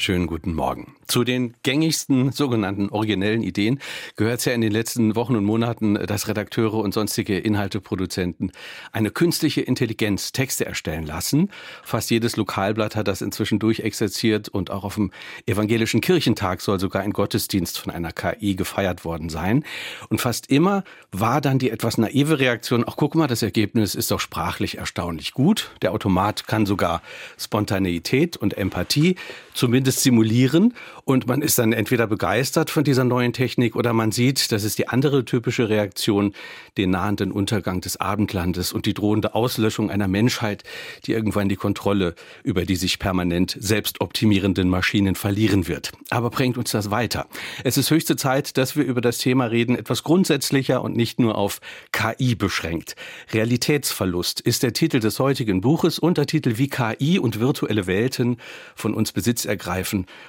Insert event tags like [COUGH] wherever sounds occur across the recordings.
Schönen guten Morgen. Zu den gängigsten sogenannten originellen Ideen gehört es ja in den letzten Wochen und Monaten, dass Redakteure und sonstige Inhalteproduzenten eine künstliche Intelligenz Texte erstellen lassen. Fast jedes Lokalblatt hat das inzwischen durchexerziert und auch auf dem evangelischen Kirchentag soll sogar ein Gottesdienst von einer KI gefeiert worden sein. Und fast immer war dann die etwas naive Reaktion, ach guck mal, das Ergebnis ist doch sprachlich erstaunlich gut. Der Automat kann sogar Spontaneität und Empathie zumindest simulieren und man ist dann entweder begeistert von dieser neuen Technik oder man sieht, das ist die andere typische Reaktion, den nahenden Untergang des Abendlandes und die drohende Auslöschung einer Menschheit, die irgendwann die Kontrolle über die sich permanent selbst optimierenden Maschinen verlieren wird. Aber bringt uns das weiter? Es ist höchste Zeit, dass wir über das Thema reden, etwas grundsätzlicher und nicht nur auf KI beschränkt. Realitätsverlust ist der Titel des heutigen Buches, Untertitel wie KI und virtuelle Welten von uns Besitz ergreifen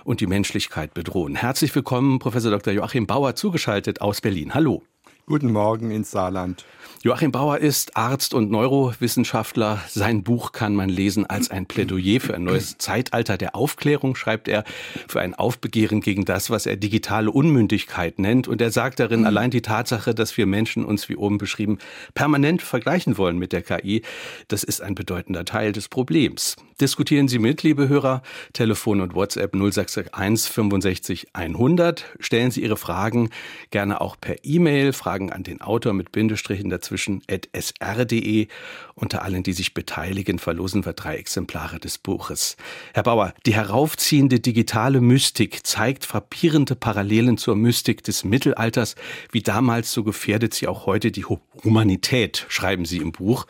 und die Menschlichkeit bedrohen. Herzlich willkommen, Professor Dr. Joachim Bauer, zugeschaltet aus Berlin. Hallo. Guten Morgen ins Saarland. Joachim Bauer ist Arzt und Neurowissenschaftler. Sein Buch kann man lesen als ein Plädoyer für ein neues Zeitalter der Aufklärung, schreibt er, für ein Aufbegehren gegen das, was er digitale Unmündigkeit nennt. Und er sagt darin, allein die Tatsache, dass wir Menschen uns, wie oben beschrieben, permanent vergleichen wollen mit der KI, das ist ein bedeutender Teil des Problems. Diskutieren Sie mit, liebe Hörer. Telefon und WhatsApp 0661 65 100. Stellen Sie Ihre Fragen gerne auch per E-Mail, Fragen an den Autor mit Bindestrichen dazwischen inzwischen sr.de. Unter allen, die sich beteiligen, verlosen wir drei Exemplare des Buches. Herr Bauer, die heraufziehende digitale Mystik zeigt frappierende Parallelen zur Mystik des Mittelalters. Wie damals, so gefährdet sie auch heute die Humanität, schreiben Sie im Buch.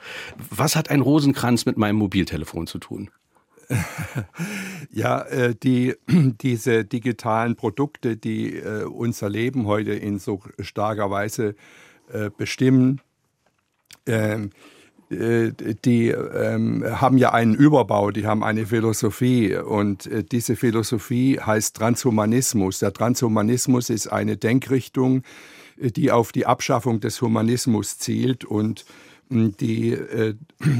Was hat ein Rosenkranz mit meinem Mobiltelefon zu tun? [LAUGHS] Ja, äh, die, [CLEARS THROAT] diese digitalen Produkte, die äh, unser Leben heute in so starker Weise äh, bestimmen, die ähm, haben ja einen Überbau, die haben eine Philosophie und äh, diese Philosophie heißt Transhumanismus. Der Transhumanismus ist eine Denkrichtung, äh, die auf die Abschaffung des Humanismus zielt und die äh,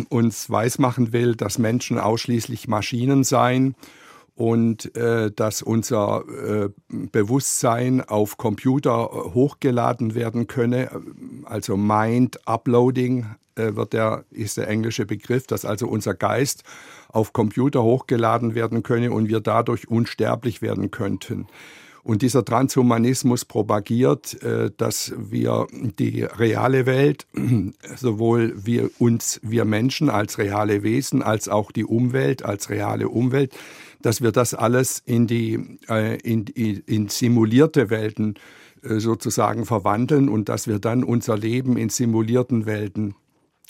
uns weismachen will, dass Menschen ausschließlich Maschinen seien und äh, dass unser äh, Bewusstsein auf Computer hochgeladen werden könne, also Mind Uploading äh, wird der, ist der englische Begriff, dass also unser Geist auf Computer hochgeladen werden könne und wir dadurch unsterblich werden könnten. Und dieser Transhumanismus propagiert, äh, dass wir die reale Welt, [CLEARS THROAT] sowohl wir uns, wir Menschen als reale Wesen, als auch die Umwelt als reale Umwelt, dass wir das alles in die äh, in, in, simulierte Welten äh, sozusagen verwandeln und dass wir dann unser Leben in simulierten Welten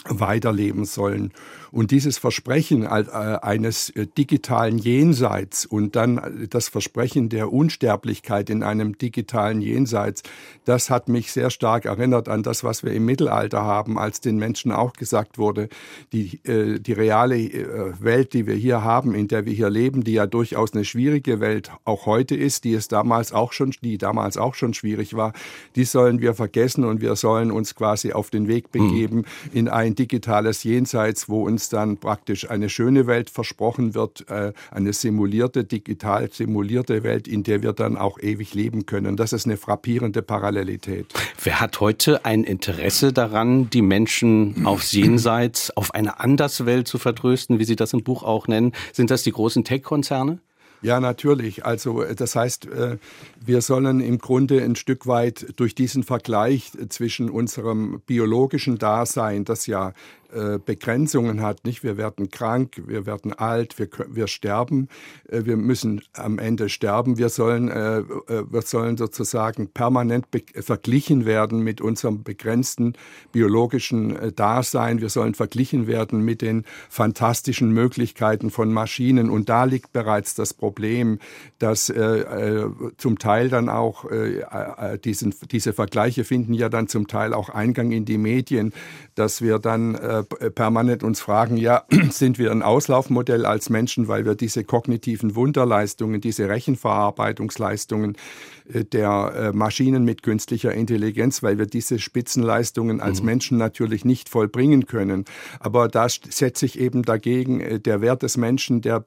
weiterleben sollen. Und dieses Versprechen äh, eines äh, digitalen Jenseits und dann äh, das Versprechen der Unsterblichkeit in einem digitalen Jenseits, das hat mich sehr stark erinnert an das, was wir im Mittelalter haben, als den Menschen auch gesagt wurde, die, die reale Welt, die wir hier haben, in der wir hier leben, die ja durchaus eine schwierige Welt auch heute ist, die es damals auch schon, die damals auch schon schwierig war, die sollen wir vergessen und wir sollen uns quasi auf den Weg hm. begeben in ein ein digitales Jenseits, wo uns dann praktisch eine schöne Welt versprochen wird, äh, eine simulierte, digital simulierte Welt, in der wir dann auch ewig leben können. Das ist eine frappierende Parallelität. Wer hat heute ein Interesse daran, die Menschen aufs Jenseits, auf eine Anderswelt zu vertrösten, wie Sie das im Buch auch nennen? Sind das die großen Tech-Konzerne? Ja, natürlich. Also das heißt, äh, wir sollen im Grunde ein Stück weit durch diesen Vergleich zwischen unserem biologischen Dasein, das ja äh, Begrenzungen hat. Nicht, wir werden krank, wir werden alt, wir, wir sterben, äh, wir müssen am Ende sterben. Wir sollen, äh, äh wir sollen sozusagen permanent verglichen werden mit unserem begrenzten biologischen äh, Dasein. Wir sollen verglichen werden mit den fantastischen Möglichkeiten von Maschinen. Und da liegt bereits das Problem, dass zum Teil dann auch diesen, diese Vergleiche finden ja dann zum Teil auch Eingang in die Medien, dass wir dann äh, permanent uns fragen, ja, [CLEARS THROAT] sind wir ein Auslaufmodell als Menschen, weil wir diese kognitiven Wunderleistungen, diese Rechenverarbeitungsleistungen der äh, Maschinen mit künstlicher Intelligenz, weil wir diese Spitzenleistungen als mhm. Menschen natürlich nicht vollbringen können. Aber da setze ich eben dagegen, äh, der Wert des Menschen, der,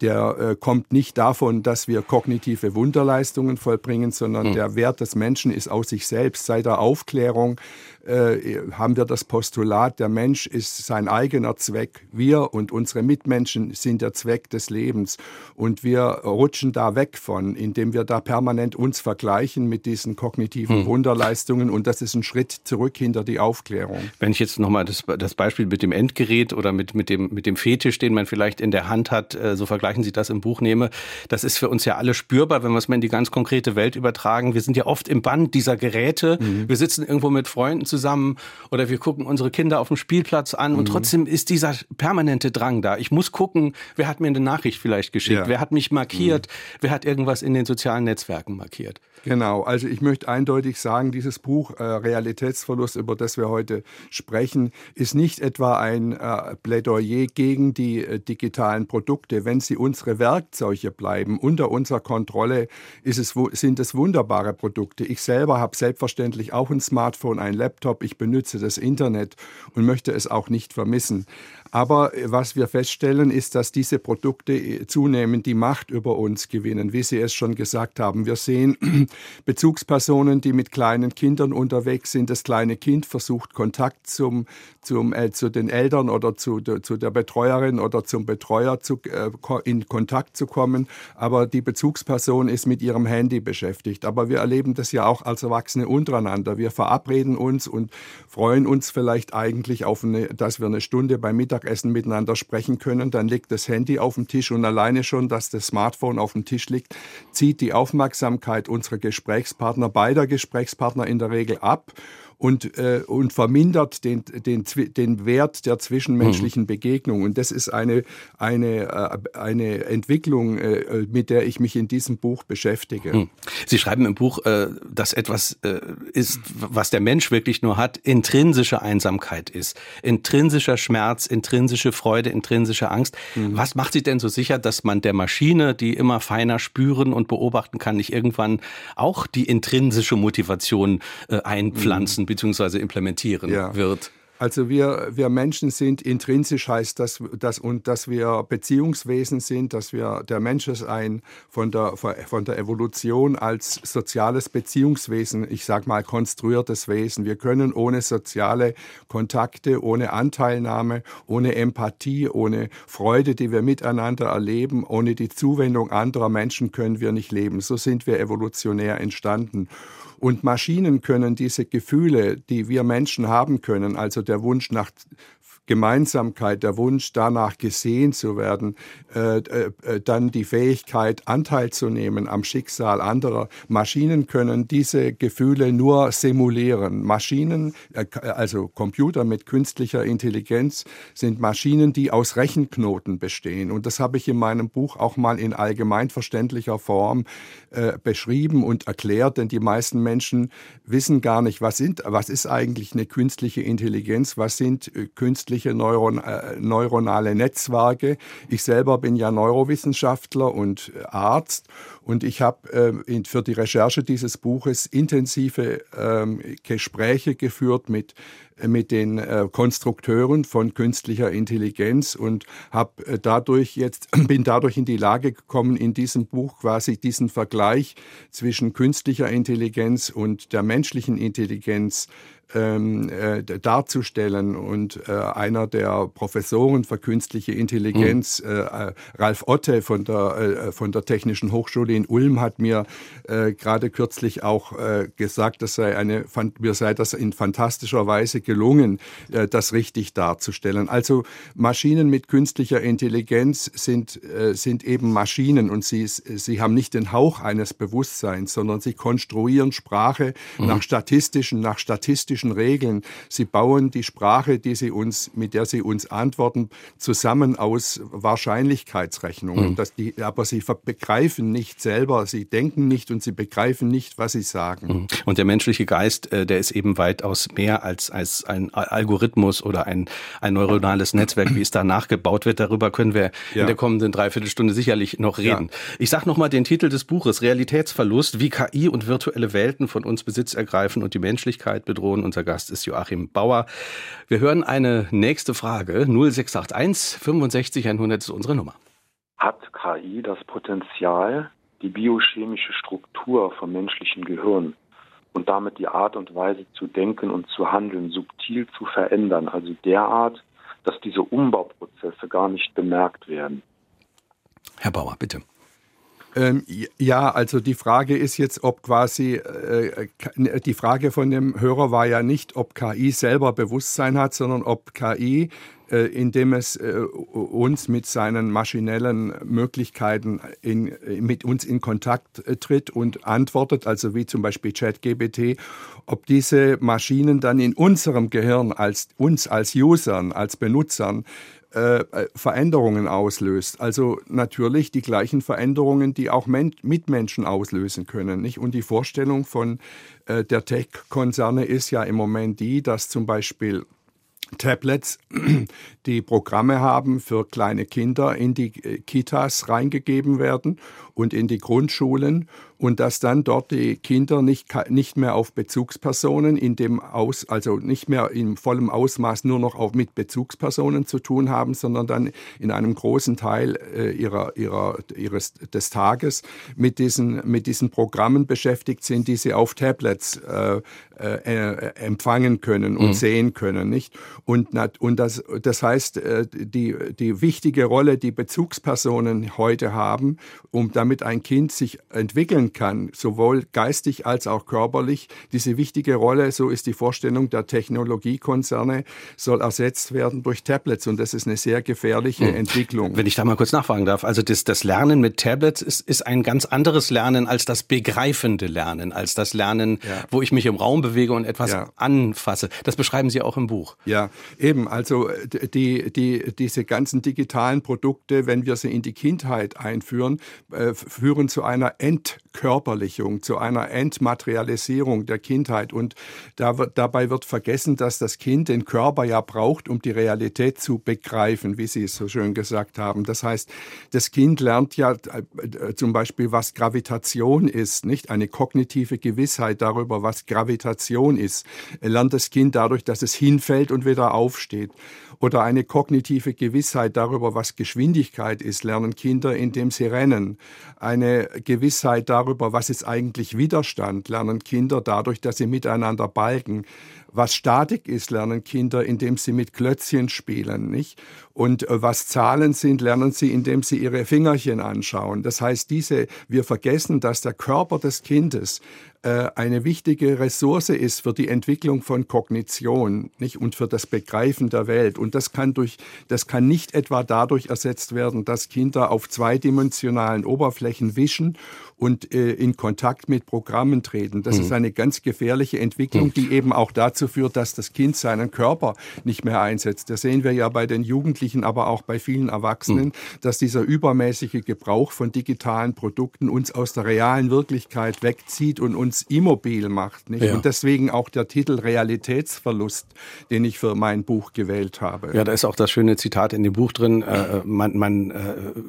der kommt nicht davon, dass wir kognitive Wunderleistungen vollbringen, sondern mhm. der Wert des Menschen ist aus sich selbst. Seit der Aufklärung äh, haben wir das Postulat, der Mensch ist sein eigener Zweck. Wir und unsere Mitmenschen sind der Zweck des Lebens. Und wir rutschen da weg von, indem wir da permanent uns vergleichen mit diesen kognitiven hm. Wunderleistungen. Und das ist ein Schritt zurück hinter die Aufklärung. Wenn ich jetzt nochmal das, das Beispiel mit dem Endgerät oder mit, mit, dem, mit dem Fetisch, den man vielleicht in der Hand hat, äh, so vergleichen Sie das im Buch nehme, das ist für uns ja alle spürbar, wenn wir es mal in die ganz konkrete Welt übertragen. Wir sind ja oft im Band dieser Geräte. Mhm. Wir sitzen irgendwo mit Freunden zusammen oder wir gucken unsere Kinder auf dem Spielplatz an und mhm. trotzdem ist dieser permanente Drang da. Ich muss gucken, wer hat mir eine Nachricht vielleicht geschickt, ja. wer hat mich markiert, mhm. wer hat irgendwas in den sozialen Netzwerken markiert. Genau, also ich möchte eindeutig sagen, dieses Buch äh, Realitätsverlust, über das wir heute sprechen, ist nicht etwa ein äh, Plädoyer gegen die äh, digitalen Produkte. Wenn sie unsere Werkzeuge bleiben, unter unserer Kontrolle, es, sind es wunderbare Produkte. Ich selber habe selbstverständlich auch ein Smartphone, ein Laptop, ich benutze das Internet und möchte es auch nicht vermissen. Aber äh, was wir feststellen, ist, dass diese Produkte äh, zunehmend die Macht über uns gewinnen, wie Sie es schon gesagt haben. Wir sehen [CLEARS THROAT] Bezugspersonen, die mit kleinen Kindern unterwegs sind. Das kleine Kind versucht Kontakt zum, zum, äh, zu den Eltern oder zu, zu der Betreuerin oder zum Betreuer zu, äh, in Kontakt zu kommen. Aber die Bezugsperson ist mit ihrem Handy beschäftigt. Aber wir erleben das ja auch als Erwachsene untereinander. Wir verabreden uns und freuen uns vielleicht eigentlich auf eine, dass wir eine Stunde beim Mittag Mittagessen miteinander sprechen können, dann liegt das Handy auf dem Tisch und alleine schon, dass das Smartphone auf dem Tisch liegt, zieht die Aufmerksamkeit unserer Gesprächspartner, beider Gesprächspartner in der Regel ab und, äh, und vermindert den, den, den Wert der zwischenmenschlichen mhm. Begegnung. Und das ist eine, eine, äh, eine Entwicklung, äh, mit der ich mich in diesem Buch beschäftige. Mhm. Sie schreiben im Buch, äh, dass etwas äh, ist, was der Mensch wirklich nur hat, intrinsische Einsamkeit ist. Intrinsischer Schmerz, intrinsische Freude, intrinsische Angst. Mhm. Was macht Sie denn so sicher, dass man der Maschine, die immer feiner spüren und beobachten kann, nicht irgendwann auch die intrinsische Motivation äh, einpflanzen bzw. implementieren ja. wird. Also wir, wir Menschen sind intrinsisch heißt das, dass, und dass wir Beziehungswesen sind, dass wir der Mensch ist ein von der, von der Evolution als soziales Beziehungswesen, ich sag mal konstruiertes Wesen. Wir können ohne soziale Kontakte, ohne Anteilnahme, ohne Empathie, ohne Freude, die wir miteinander erleben, ohne die Zuwendung anderer Menschen können wir nicht leben. So sind wir evolutionär entstanden. Und Maschinen können diese Gefühle, die wir Menschen haben können, also der Wunsch nach Gemeinsamkeit, der Wunsch danach gesehen zu werden, äh, äh, äh, dann die Fähigkeit, Anteil zu nehmen am Schicksal anderer. Maschinen können diese Gefühle nur simulieren. Maschinen, äh, also Computer mit künstlicher Intelligenz, sind Maschinen, die aus Rechenknoten bestehen. Und das habe ich in meinem Buch auch mal in allgemein verständlicher Form äh, beschrieben und erklärt, denn die meisten Menschen wissen gar nicht, was, sind, was ist eigentlich eine künstliche Intelligenz, was sind äh, künstliche Neuron, äh, neuronale Netzwerke. Ich selber bin ja Neurowissenschaftler und äh, Arzt und ich habe äh, für die Recherche dieses Buches intensive ähm, Gespräche geführt mit mit den äh, Konstrukteuren von künstlicher Intelligenz und habe äh, dadurch jetzt [CLEARS THROAT] bin dadurch in die Lage gekommen in diesem Buch quasi diesen Vergleich zwischen künstlicher Intelligenz und der menschlichen Intelligenz ähm, äh, darzustellen. Und äh, einer der Professoren für künstliche Intelligenz, mhm. äh, Ralf Otte von der, äh, von der Technischen Hochschule in Ulm, hat mir äh, gerade kürzlich auch äh, gesagt, das sei eine, mir sei das in fantastischer Weise gelungen, äh, das richtig darzustellen. Also Maschinen mit künstlicher Intelligenz sind, äh, sind eben Maschinen und sie, sie haben nicht den Hauch eines Bewusstseins, sondern sie konstruieren Sprache mhm. nach statistischen, nach statistischen mathematischen Regeln. Sie bauen die Sprache, die sie uns, mit der sie uns antworten, zusammen aus Wahrscheinlichkeitsrechnungen. Mhm. Das die, aber sie begreifen nicht selber, sie denken nicht und sie begreifen nicht, was sie sagen. Mhm. Und der menschliche Geist, äh, der ist eben weitaus mehr als, als ein Algorithmus oder ein, ein neuronales Netzwerk, wie es da nachgebaut wird, darüber können wir ja. in der kommenden Dreiviertelstunde sicherlich noch reden. Ja. Ich sage nochmal den Titel des Buches, Realitätsverlust, wie KI und virtuelle Welten von uns Besitz ergreifen und die Menschlichkeit bedrohen. Unser Gast ist Joachim Bauer. Wir hören eine nächste Frage. 0681 65 100 ist unsere Nummer. Hat KI das Potenzial, die biochemische Struktur vom menschlichen Gehirn und damit die Art und Weise zu denken und zu handeln subtil zu verändern, also derart, dass diese Umbauprozesse gar nicht bemerkt werden? Herr Bauer, bitte. Ähm, ja, also die Frage ist jetzt, ob quasi, äh, die Frage von dem Hörer war ja nicht, ob KI selber Bewusstsein hat, sondern ob KI äh, indem es äh, uns mit seinen maschinellen Möglichkeiten in, mit uns in Kontakt äh, tritt und antwortet, also wie zum Beispiel ChatGPT, ob diese Maschinen dann in unserem Gehirn als uns als Usern, als Benutzern äh, Veränderungen auslöst. Also natürlich die gleichen Veränderungen, die auch Men Mitmenschen auslösen können. Nicht? Und die Vorstellung von äh, der Tech-Konzerne ist ja im Moment die, dass zum Beispiel Tablets, [CLEARS THROAT] die Programme haben für kleine Kinder in die äh, Kitas reingegeben werden und in die Grundschulen und dass dann dort die Kinder nicht, nicht mehr auf Bezugspersonen in dem Aus, also nicht mehr in vollem Ausmaß nur noch auf, mit Bezugspersonen zu tun haben, sondern dann in einem großen Teil äh, ihrer, ihrer, ihres, des Tages mit diesen, mit diesen Programmen beschäftigt sind, die sie auf Tablets äh, äh, empfangen können und mhm. sehen können, nicht? Und, und das, das heißt, äh, die, die wichtige Rolle, die Bezugspersonen heute haben, um damit ein Kind sich entwickeln kann, sowohl geistig als auch körperlich. Diese wichtige Rolle, so ist die Vorstellung der Technologiekonzerne, soll ersetzt werden durch Tablets und das ist eine sehr gefährliche hm. Entwicklung. Wenn ich da mal kurz nachfragen darf, also das, das Lernen mit Tablets ist, ist ein ganz anderes Lernen als das begreifende Lernen, als das Lernen, ja. wo ich mich im Raum bewege und etwas ja. anfasse. Das beschreiben Sie auch im Buch. Ja, eben. Also die, die, diese ganzen digitalen Produkte, wenn wir sie in die Kindheit einführen, äh, führen zu einer Ent Entkörperlichung, zu einer Entmaterialisierung der Kindheit. Und da wird, dabei wird vergessen, dass das Kind den Körper ja braucht, um die Realität zu begreifen, wie Sie es so schön gesagt haben. Das heißt, das Kind lernt ja äh, zum Beispiel, was Gravitation ist, nicht eine kognitive Gewissheit darüber, was Gravitation ist. Er lernt das Kind dadurch, dass es hinfällt und wieder aufsteht oder eine kognitive Gewissheit darüber, was Geschwindigkeit ist, lernen Kinder, indem sie rennen. Eine Gewissheit darüber, was ist eigentlich Widerstand, lernen Kinder dadurch, dass sie miteinander balgen. Was Statik ist, lernen Kinder, indem sie mit Klötzchen spielen, nicht? Und äh, was Zahlen sind, lernen sie, indem sie ihre Fingerchen anschauen. Das heißt, diese, wir vergessen, dass der Körper des Kindes eine wichtige Ressource ist für die Entwicklung von Kognition nicht? und für das Begreifen der Welt. Und das kann, durch, das kann nicht etwa dadurch ersetzt werden, dass Kinder auf zweidimensionalen Oberflächen wischen und äh, in Kontakt mit Programmen treten. Das mhm. ist eine ganz gefährliche Entwicklung, mhm. die eben auch dazu führt, dass das Kind seinen Körper nicht mehr einsetzt. Das sehen wir ja bei den Jugendlichen, aber auch bei vielen Erwachsenen, mhm. dass dieser übermäßige Gebrauch von digitalen Produkten uns aus der realen Wirklichkeit wegzieht und uns immobil macht. Nicht? Ja. Und deswegen auch der Titel Realitätsverlust, den ich für mein Buch gewählt habe. Ja, da ist auch das schöne Zitat in dem Buch drin, äh, man, man äh,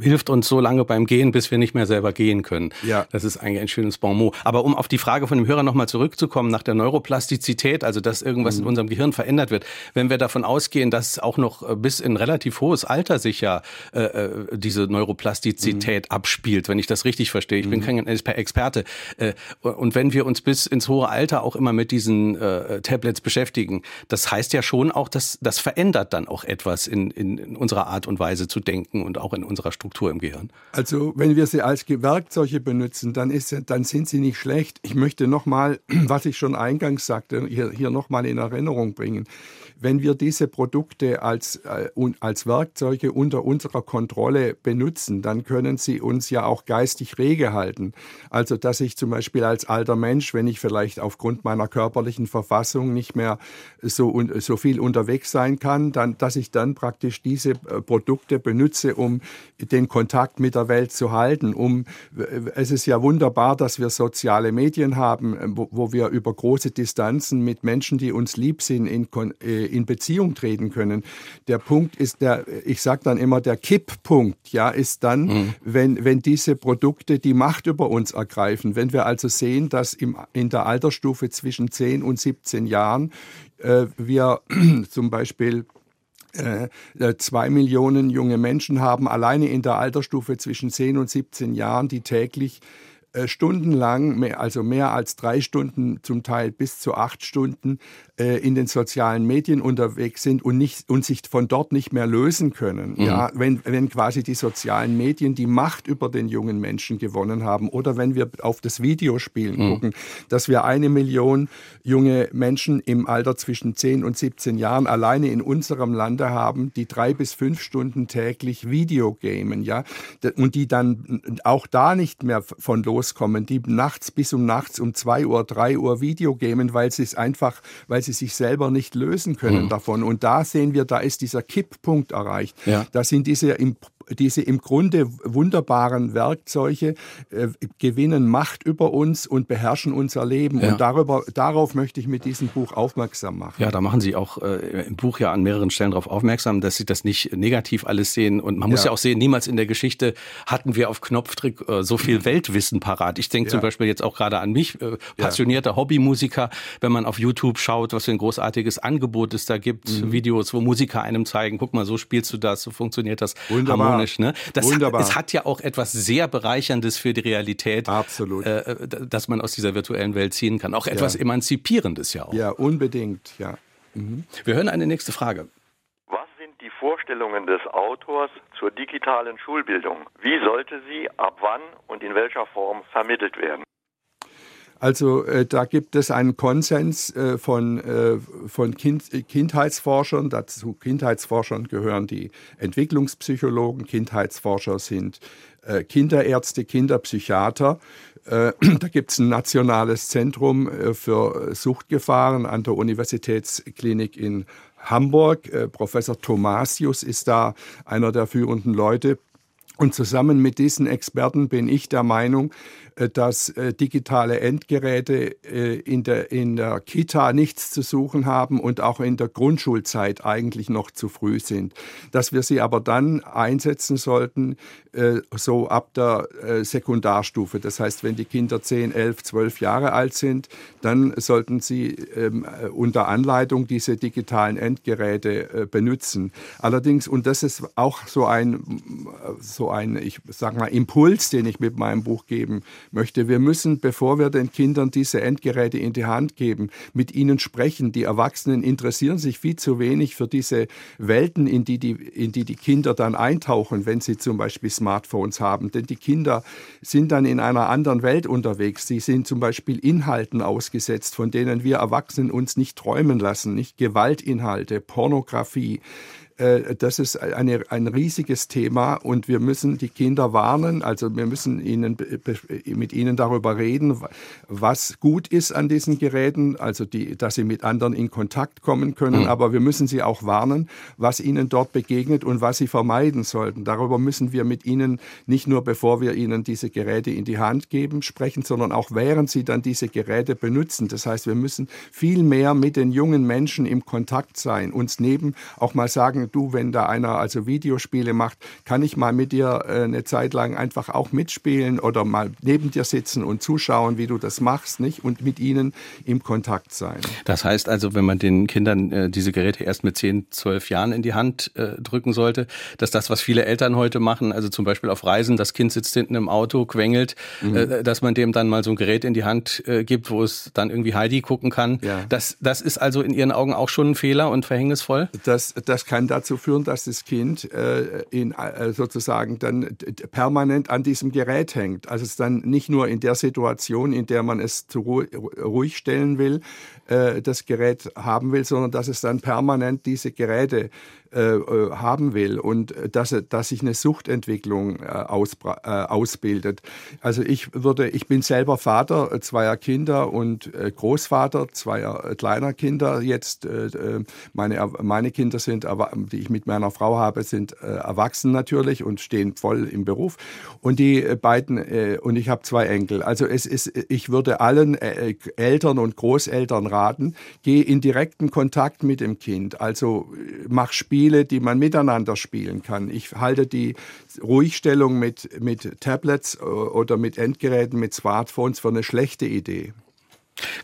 hilft uns so lange beim Gehen, bis wir nicht mehr selber gehen können. Ja. Das ist eigentlich ein schönes Bonmot. Aber um auf die Frage von dem Hörer nochmal zurückzukommen, nach der Neuroplastizität, also dass irgendwas mhm. in unserem Gehirn verändert wird, wenn wir davon ausgehen, dass auch noch äh, bis in relativ hohes Alter sich ja äh, äh, diese Neuroplastizität mhm. abspielt, wenn ich das richtig verstehe. Ich mhm. bin kein Experte. Äh, und wenn wir uns bis ins hohe Alter auch immer mit diesen äh, Tablets beschäftigen, das heißt ja schon auch, dass das verändert dann auch etwas in, in, in unserer Art und Weise zu denken und auch in unserer Struktur im Gehirn. Also wenn wir sie als Werkzeuge benutzen, dann, ist, dann sind sie nicht schlecht. Ich möchte nochmal, [CLEARS THROAT] was ich schon eingangs sagte, hier, hier nochmal in Erinnerung bringen. Wenn wir diese Produkte als, äh, als Werkzeuge unter unserer Kontrolle benutzen, dann können sie uns ja auch geistig rege halten. Also, dass ich zum Beispiel als alter Mensch, wenn ich vielleicht aufgrund meiner körperlichen Verfassung nicht mehr so, so viel unterwegs sein kann, dann, dass ich dann praktisch diese äh, Produkte benutze, um den Kontakt mit der Welt zu halten. Um, es ist ja wunderbar, dass wir soziale Medien haben, äh, wo, wo wir über große Distanzen mit Menschen, die uns lieb sind, in, äh, in Beziehung treten können. Der Punkt ist der, ich sage dann immer, der Kipppunkt, ja, ist dann, mhm. wenn, wenn diese Produkte die Macht über uns ergreifen. Wenn wir also sehen, dass im, in der Altersstufe zwischen 10 und 17 Jahren. Äh, wir [CLEARS THROAT] zum Beispiel äh, äh, zwei Millionen junge Menschen haben alleine in der Altersstufe zwischen 10 und 17 Jahren, die täglich äh, stundenlang, also mehr als drei Stunden, zum Teil bis zu acht Stunden in den sozialen Medien unterwegs sind und, nicht, und sich von dort nicht mehr lösen können. Mhm. Ja, wenn, wenn quasi die sozialen Medien die Macht über den jungen Menschen gewonnen haben oder wenn wir auf das Videospielen mhm. gucken, dass wir eine Million junge Menschen im Alter zwischen 10 und 17 Jahren alleine in unserem Lande haben, die drei bis fünf Stunden täglich Videogamen, ja, und die dann auch da nicht mehr von los loskommen, die nachts bis um nachts um zwei Uhr, drei Uhr Videogamen, weil sie es einfach, weil sie sich selber nicht lösen können mhm. davon. Und da sehen wir, da ist dieser Kipppunkt erreicht. Ja. Da sind diese diese im Grunde wunderbaren Werkzeuge äh, gewinnen Macht über uns und beherrschen unser Leben. Ja. Und darüber, darauf möchte ich mit diesem Buch aufmerksam machen. Ja, da machen Sie auch äh, im Buch ja an mehreren Stellen darauf aufmerksam, dass Sie das nicht negativ alles sehen. Und man muss ja, ja auch sehen, niemals in der Geschichte hatten wir auf Knopfdruck äh, so viel Weltwissen parat. Ich denke ja. zum Beispiel jetzt auch gerade an mich, äh, passionierter Hobbymusiker, wenn man auf YouTube schaut, was für ein großartiges Angebot es da gibt, mhm. Videos, wo Musiker einem zeigen, guck mal, so spielst du das, so funktioniert das Wunderbar harmonisch. Ne? Das Wunderbar. Hat, es hat ja auch etwas sehr Bereicherndes für die Realität, Absolut. Äh, äh dass man aus dieser virtuellen Welt ziehen kann. Auch etwas ja. Emanzipierendes ja auch. Ja, unbedingt, ja. Mhm. Wir hören eine nächste Frage. Was sind die Vorstellungen des Autors zur digitalen Schulbildung? Wie sollte sie ab wann und in welcher Form vermittelt werden? Also äh, da gibt es einen Konsens äh, von, äh, von kind, Kindheitsforschern. Dazu Kindheitsforschern gehören die Entwicklungspsychologen. Kindheitsforscher sind äh, Kinderärzte, Kinderpsychiater. Äh, [CLEARS THROAT] da gibt es ein nationales Zentrum äh, für Suchtgefahren an der Universitätsklinik in Hamburg. Professor Thomasius ist da einer der führenden Leute. Und zusammen mit diesen Experten bin ich der Meinung, äh, dass äh, digitale Endgeräte äh, in der, in der Kita nichts zu suchen haben und auch in der Grundschulzeit eigentlich noch zu früh sind. Dass wir sie aber dann einsetzen sollten, so ab der Sekundarstufe. Das heißt, wenn die Kinder 10, 11, 12 Jahre alt sind, dann sollten sie ähm, unter Anleitung diese digitalen Endgeräte benutzen. Allerdings, und das ist auch so ein, so ein ich sag mal, Impuls, den ich mit meinem Buch geben möchte. Wir müssen, bevor wir den Kindern diese Endgeräte in die Hand geben, mit ihnen sprechen. Die Erwachsenen interessieren sich viel zu wenig für diese Welten, in die die, in die, die Kinder dann eintauchen, wenn sie zum Beispiel Smartphones haben. Denn die Kinder sind dann in einer anderen Welt unterwegs. Sie sind zum Beispiel Inhalten ausgesetzt, von denen wir Erwachsenen uns nicht träumen lassen, nicht Gewaltinhalte, Pornografie, das ist eine, ein riesiges Thema und wir müssen die Kinder warnen. Also wir müssen ihnen, mit ihnen darüber reden, was gut ist an diesen Geräten, also die, dass sie mit anderen in Kontakt kommen können. Mhm. Aber wir müssen sie auch warnen, was ihnen dort begegnet und was sie vermeiden sollten. Darüber müssen wir mit ihnen nicht nur, bevor wir ihnen diese Geräte in die Hand geben, sprechen, sondern auch während sie dann diese Geräte benutzen. Das heißt, wir müssen viel mehr mit den jungen Menschen im Kontakt sein, uns neben auch mal sagen, du, wenn da einer also Videospiele macht, kann ich mal mit dir äh, eine Zeit lang einfach auch mitspielen oder mal neben dir sitzen und zuschauen, wie du das machst, nicht? Und mit ihnen im Kontakt sein. Das heißt also, wenn man den Kindern äh, diese Geräte erst mit 10, 12 Jahren in die Hand äh, drücken sollte, dass das, was viele Eltern heute machen, also zum Beispiel auf Reisen, das Kind sitzt hinten im Auto, quengelt, mhm. äh, dass man dem dann mal so ein Gerät in die Hand äh, gibt, wo es dann irgendwie Heidi gucken kann. Ja. Das, das ist also in Ihren Augen auch schon ein Fehler und verhängnisvoll? Das, das kann da dazu führen, dass das Kind äh, in, äh, sozusagen dann permanent an diesem Gerät hängt. Also es dann nicht nur in der Situation, in der man es zu ruhig stellen will, äh, das Gerät haben will, sondern dass es dann permanent diese Geräte haben will und dass, dass sich eine Suchtentwicklung äh, aus, äh, ausbildet. Also ich würde, ich bin selber Vater zweier Kinder und äh, Großvater zweier kleiner Kinder. Jetzt meine, meine Kinder sind, die ich mit meiner Frau habe, sind erwachsen natürlich und stehen voll im Beruf. Und die beiden, und ich habe zwei Enkel. Also es ist, ich würde allen Eltern und Großeltern raten, geh in direkten Kontakt mit dem Kind. Also mach Spiele, die man miteinander spielen kann. Ich halte die Ruhigstellung mit, mit Tablets oder mit Endgeräten, mit Smartphones für eine schlechte Idee.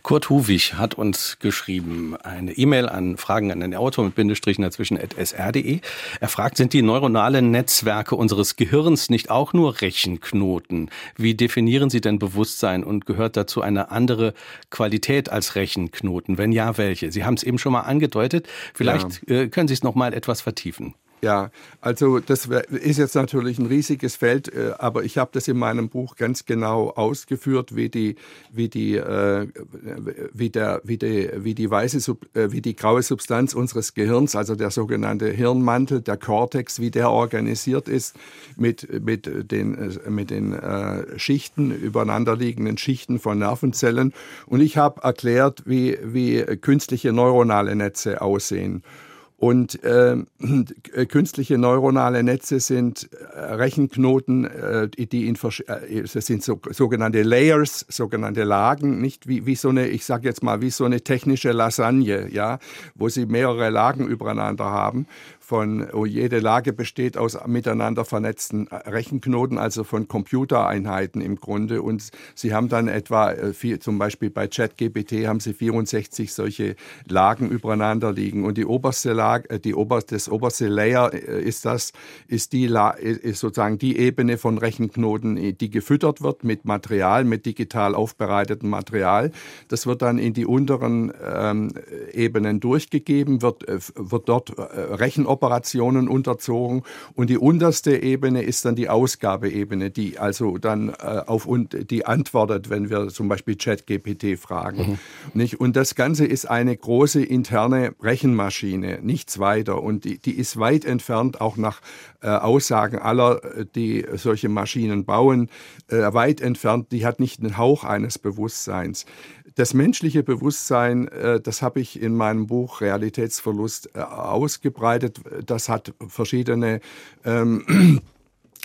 Kurt Huwig hat uns geschrieben, eine E-Mail an Fragen an den Autor mit Bindestrichen dazwischen at sr.de. Er fragt, sind die neuronalen Netzwerke unseres Gehirns nicht auch nur Rechenknoten? Wie definieren Sie denn Bewusstsein und gehört dazu eine andere Qualität als Rechenknoten? Wenn ja, welche? Sie haben es eben schon mal angedeutet. Vielleicht ja. Äh, können Sie es noch mal etwas vertiefen. Ja, also das ist jetzt natürlich ein riesiges Feld, äh, aber ich habe das in meinem Buch ganz genau ausgeführt, wie die, wie die, äh, wie der, wie die, wie die weiße, äh, wie die graue Substanz unseres Gehirns, also der sogenannte Hirnmantel, der Cortex, wie der organisiert ist mit mit den mit den Schichten übereinanderliegenden Schichten von Nervenzellen. Und ich habe erklärt, wie wie künstliche neuronale Netze aussehen. Und ähm, äh, künstliche neuronale Netze sind äh, Rechenknoten, äh, die in äh, das sind so, sogenannte Layers, sogenannte Lagen, nicht wie, wie so eine, ich sage jetzt mal, wie so eine technische Lasagne, ja, wo sie mehrere Lagen übereinander haben von, oh, jede Lage besteht aus miteinander vernetzten äh, Rechenknoten, also von Computereinheiten im Grunde. Und sie haben dann etwa, äh, zum Beispiel bei ChatGPT haben sie 64 solche Lagen übereinander liegen. Und die oberste Lage, äh, die oberste, das oberste Layer ist das, ist die, ist sozusagen die Ebene von Rechenknoten, die gefüttert wird mit Material, mit digital aufbereitetem Material. Das wird dann in die unteren ähm, Ebenen durchgegeben, wird, wird dort Rechenoperationen Operationen unterzogen. Und die unterste Ebene ist dann die Ausgabeebene, die also dann äh, auf und die antwortet, wenn wir zum Beispiel ChatGPT fragen. Mhm. Nicht? Und das Ganze ist eine große interne Rechenmaschine, nichts weiter. Und die, die ist weit entfernt, auch nach äh, Aussagen aller, äh, die solche Maschinen bauen, äh, weit entfernt. Die hat nicht einen Hauch eines Bewusstseins. Das menschliche Bewusstsein, äh, das habe ich in meinem Buch Realitätsverlust äh, ausgebreitet. Das hat verschiedene ähm,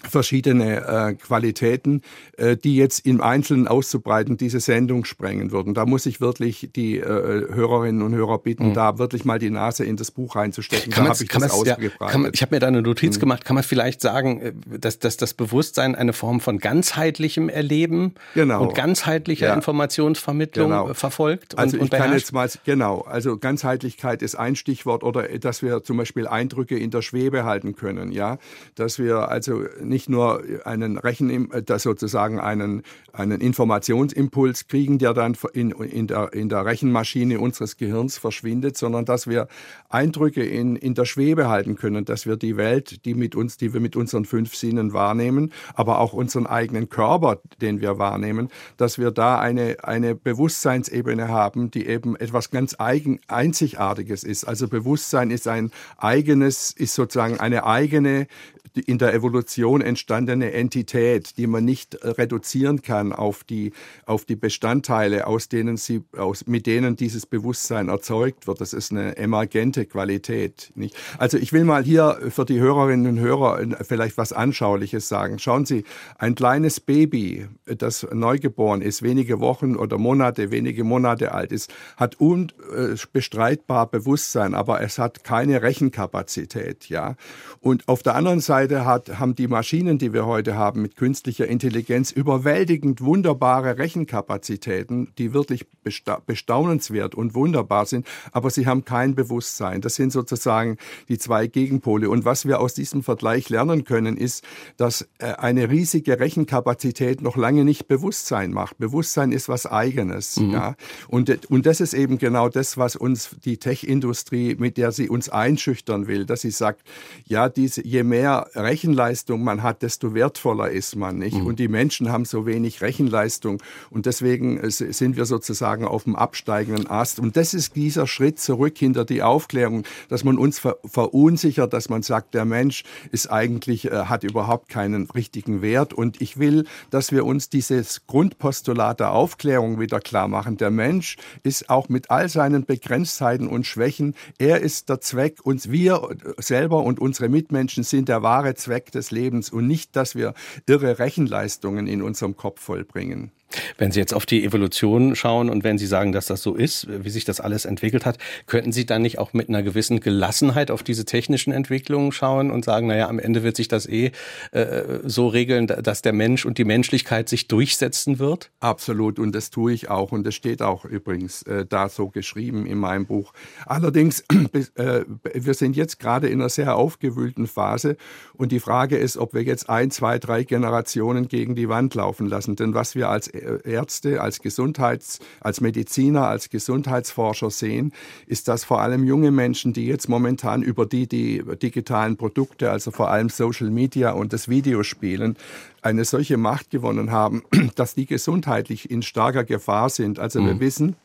verschiedene äh, Qualitäten, äh, die jetzt im Einzelnen auszubreiten diese Sendung sprengen würden. Da muss ich wirklich die äh, Hörerinnen und Hörer bitten, mhm. da wirklich mal die Nase in das Buch reinzustecken. Kann da habe ich das ausgebreitet. Ja, man, ich habe mir da eine Notiz mhm. gemacht. Kann man vielleicht sagen, äh, dass, dass das Bewusstsein eine Form von ganzheitlichem Erleben genau. und ganzheitlicher ja. Informationsvermittlung genau. verfolgt? Also und, ich und kann jetzt mal genau. Also Ganzheitlichkeit ist ein Stichwort oder dass wir zum Beispiel Eindrücke in der Schwebe halten können. Ja, dass wir also nicht nur einen Rechen, äh, sozusagen einen, einen Informationsimpuls kriegen, der dann in, in, der, in der Rechenmaschine unseres Gehirns verschwindet, sondern dass wir Eindrücke in, in der Schwebe halten können, dass wir die Welt, die mit uns, die wir mit unseren fünf Sinnen wahrnehmen, aber auch unseren eigenen Körper, den wir wahrnehmen, dass wir da eine, eine Bewusstseinsebene haben, die eben etwas ganz eigen, einzigartiges ist. Also Bewusstsein ist ein eigenes, ist sozusagen eine eigene in der Evolution entstandene Entität, die man nicht äh, reduzieren kann auf die, auf die Bestandteile, aus denen sie, aus, mit denen dieses Bewusstsein erzeugt wird. Das ist eine emergente Qualität. Nicht? Also ich will mal hier für die Hörerinnen und Hörer äh, vielleicht was Anschauliches sagen. Schauen Sie, ein kleines Baby, das neugeboren ist, wenige Wochen oder Monate, wenige Monate alt ist, hat unbestreitbar Bewusstsein, aber es hat keine Rechenkapazität. Ja? Und auf der anderen Seite Seite hat, haben die Maschinen, die wir heute haben mit künstlicher Intelligenz, überwältigend wunderbare Rechenkapazitäten, die wirklich besta bestaunenswert und wunderbar sind, aber sie haben kein Bewusstsein. Das sind sozusagen die zwei Gegenpole. Und was wir aus diesem Vergleich lernen können, ist, dass äh, eine riesige Rechenkapazität noch lange nicht Bewusstsein macht. Bewusstsein ist was Eigenes. Mhm. Ja? Und, und das ist eben genau das, was uns die Tech-Industrie, mit der sie uns einschüchtern will, dass sie sagt, ja, diese, je mehr mehr Rechenleistung man hat, desto wertvoller ist man. Nicht? Mhm. Und die Menschen haben so wenig Rechenleistung. Und deswegen äh, sind wir sozusagen auf dem absteigenden Ast. Und das ist dieser Schritt zurück hinter die Aufklärung, dass man uns ver verunsichert, dass man sagt, der Mensch ist eigentlich, äh, hat überhaupt keinen richtigen Wert. Und ich will, dass wir uns dieses Grundpostulat der Aufklärung wieder klar machen. Der Mensch ist auch mit all seinen Begrenztheiten und Schwächen, er ist der Zweck und wir selber und unsere Mitmenschen sind der wahre Zweck des Lebens und nicht, dass wir irre Rechenleistungen in unserem Kopf vollbringen. Wenn Sie jetzt auf die Evolution schauen und wenn Sie sagen, dass das so ist, wie sich das alles entwickelt hat, könnten Sie dann nicht auch mit einer gewissen Gelassenheit auf diese technischen Entwicklungen schauen und sagen, naja, am Ende wird sich das eh äh, so regeln, dass der Mensch und die Menschlichkeit sich durchsetzen wird? Absolut und das tue ich auch und das steht auch übrigens äh, da so geschrieben in meinem Buch. Allerdings, [CLEARS THROAT] äh, wir sind jetzt gerade in einer sehr aufgewühlten Phase und die Frage ist, ob wir jetzt ein, zwei, drei Generationen gegen die Wand laufen lassen. Denn was wir als Ärzte, als Gesundheits-, als Mediziner, als Gesundheitsforscher sehen, ist, dass vor allem junge Menschen, die jetzt momentan über die, die digitalen Produkte, also vor allem Social Media und das Videospielen, eine solche Macht gewonnen haben, [CLEARS THROAT] dass die gesundheitlich in starker Gefahr sind. Also mhm. wir wissen,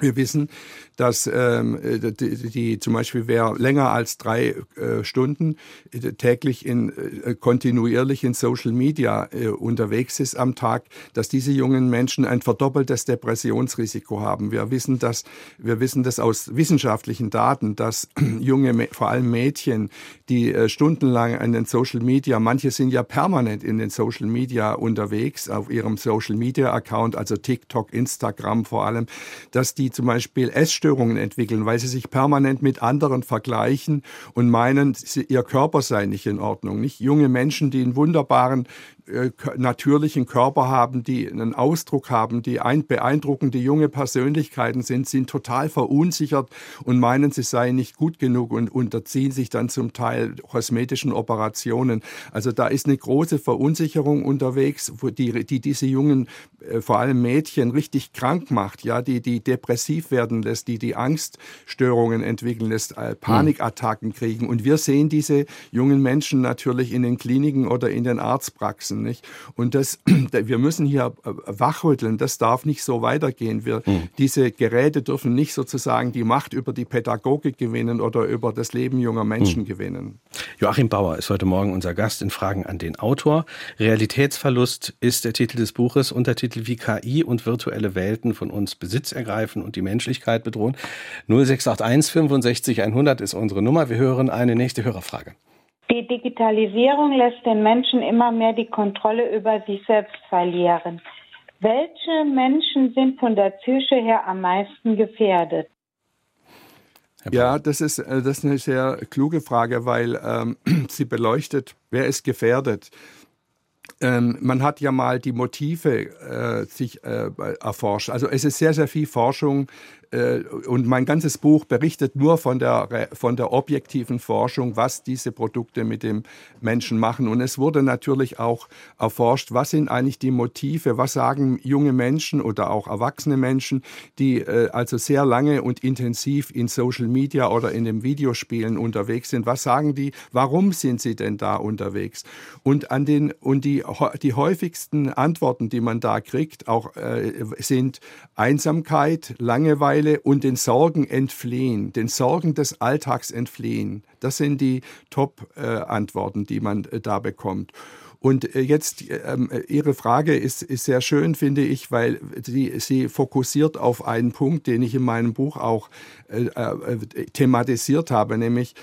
wir wissen, dass ähm, die, die, zum Beispiel wer länger als drei äh, Stunden äh, täglich in äh, kontinuierlich in Social Media äh, unterwegs ist am Tag, dass diese jungen Menschen ein verdoppeltes Depressionsrisiko haben. Wir wissen das, wir wissen das aus wissenschaftlichen Daten, dass [CLEARS THROAT] junge, vor allem Mädchen, die äh, stundenlang an den Social Media, manche sind ja permanent in den Social Media unterwegs auf ihrem Social Media Account, also TikTok, Instagram vor allem, dass die zum Beispiel Essstörungen Essstörungen entwickeln, weil sie sich permanent mit anderen vergleichen und meinen, ihr Körper sei nicht in Ordnung. Nicht junge Menschen, die einen wunderbaren natürlichen Körper haben, die einen Ausdruck haben, die ein beeindruckende junge Persönlichkeiten sind, sind total verunsichert und meinen, sie seien nicht gut genug und unterziehen sich dann zum Teil kosmetischen Operationen. Also da ist eine große Verunsicherung unterwegs, die, die diese jungen, äh, vor allem Mädchen, richtig krank macht, ja, die, die depressiv werden lässt, die die Angststörungen entwickeln lässt, äh, Panikattacken kriegen. Und wir sehen diese jungen Menschen natürlich in den Kliniken oder in den Arztpraxen müssen. Nicht? Und das, [CLEARS THROAT] wir müssen hier äh, wachrütteln. Das darf nicht so weitergehen. Wir, mhm. Diese Geräte dürfen nicht sozusagen die Macht über die Pädagogik gewinnen oder über das Leben junger Menschen mhm. gewinnen. Joachim Bauer ist heute Morgen unser Gast in Fragen an den Autor. Realitätsverlust ist der Titel des Buches. Untertitel wie KI und virtuelle Welten von uns Besitz ergreifen und die Menschlichkeit bedrohen. 0681 65 100 ist unsere Nummer. Wir hören eine nächste Hörerfrage. Die Digitalisierung lässt den Menschen immer mehr die Kontrolle über sich selbst verlieren. Welche Menschen sind von der Psyche her am meisten gefährdet? Ja, das ist, äh, das ist eine sehr kluge Frage, weil ähm, [CLEARS THROAT] sie beleuchtet, wer ist gefährdet. Ähm, man hat ja mal die Motive äh, sich äh, erforscht. Also es ist sehr, sehr viel Forschung und mein ganzes Buch berichtet nur von der, von der objektiven Forschung, was diese Produkte mit dem Menschen machen. Und es wurde natürlich auch erforscht, was sind eigentlich die Motive, was sagen junge Menschen oder auch erwachsene Menschen, die äh, also sehr lange und intensiv in Social Media oder in den Videospielen unterwegs sind. Was sagen die? Warum sind sie denn da unterwegs? Und an den und die die häufigsten Antworten, die man da kriegt, auch äh, sind Einsamkeit, Langeweile Langeweile und den Sorgen entfliehen, den Sorgen des Alltags entfliehen. Das sind die Top-Antworten, äh, die man äh, da bekommt. Und äh, jetzt ähm, Ihre Frage ist, ist sehr schön, finde ich, weil sie, sie fokussiert auf einen Punkt, den ich in meinem Buch auch äh, äh, thematisiert habe, nämlich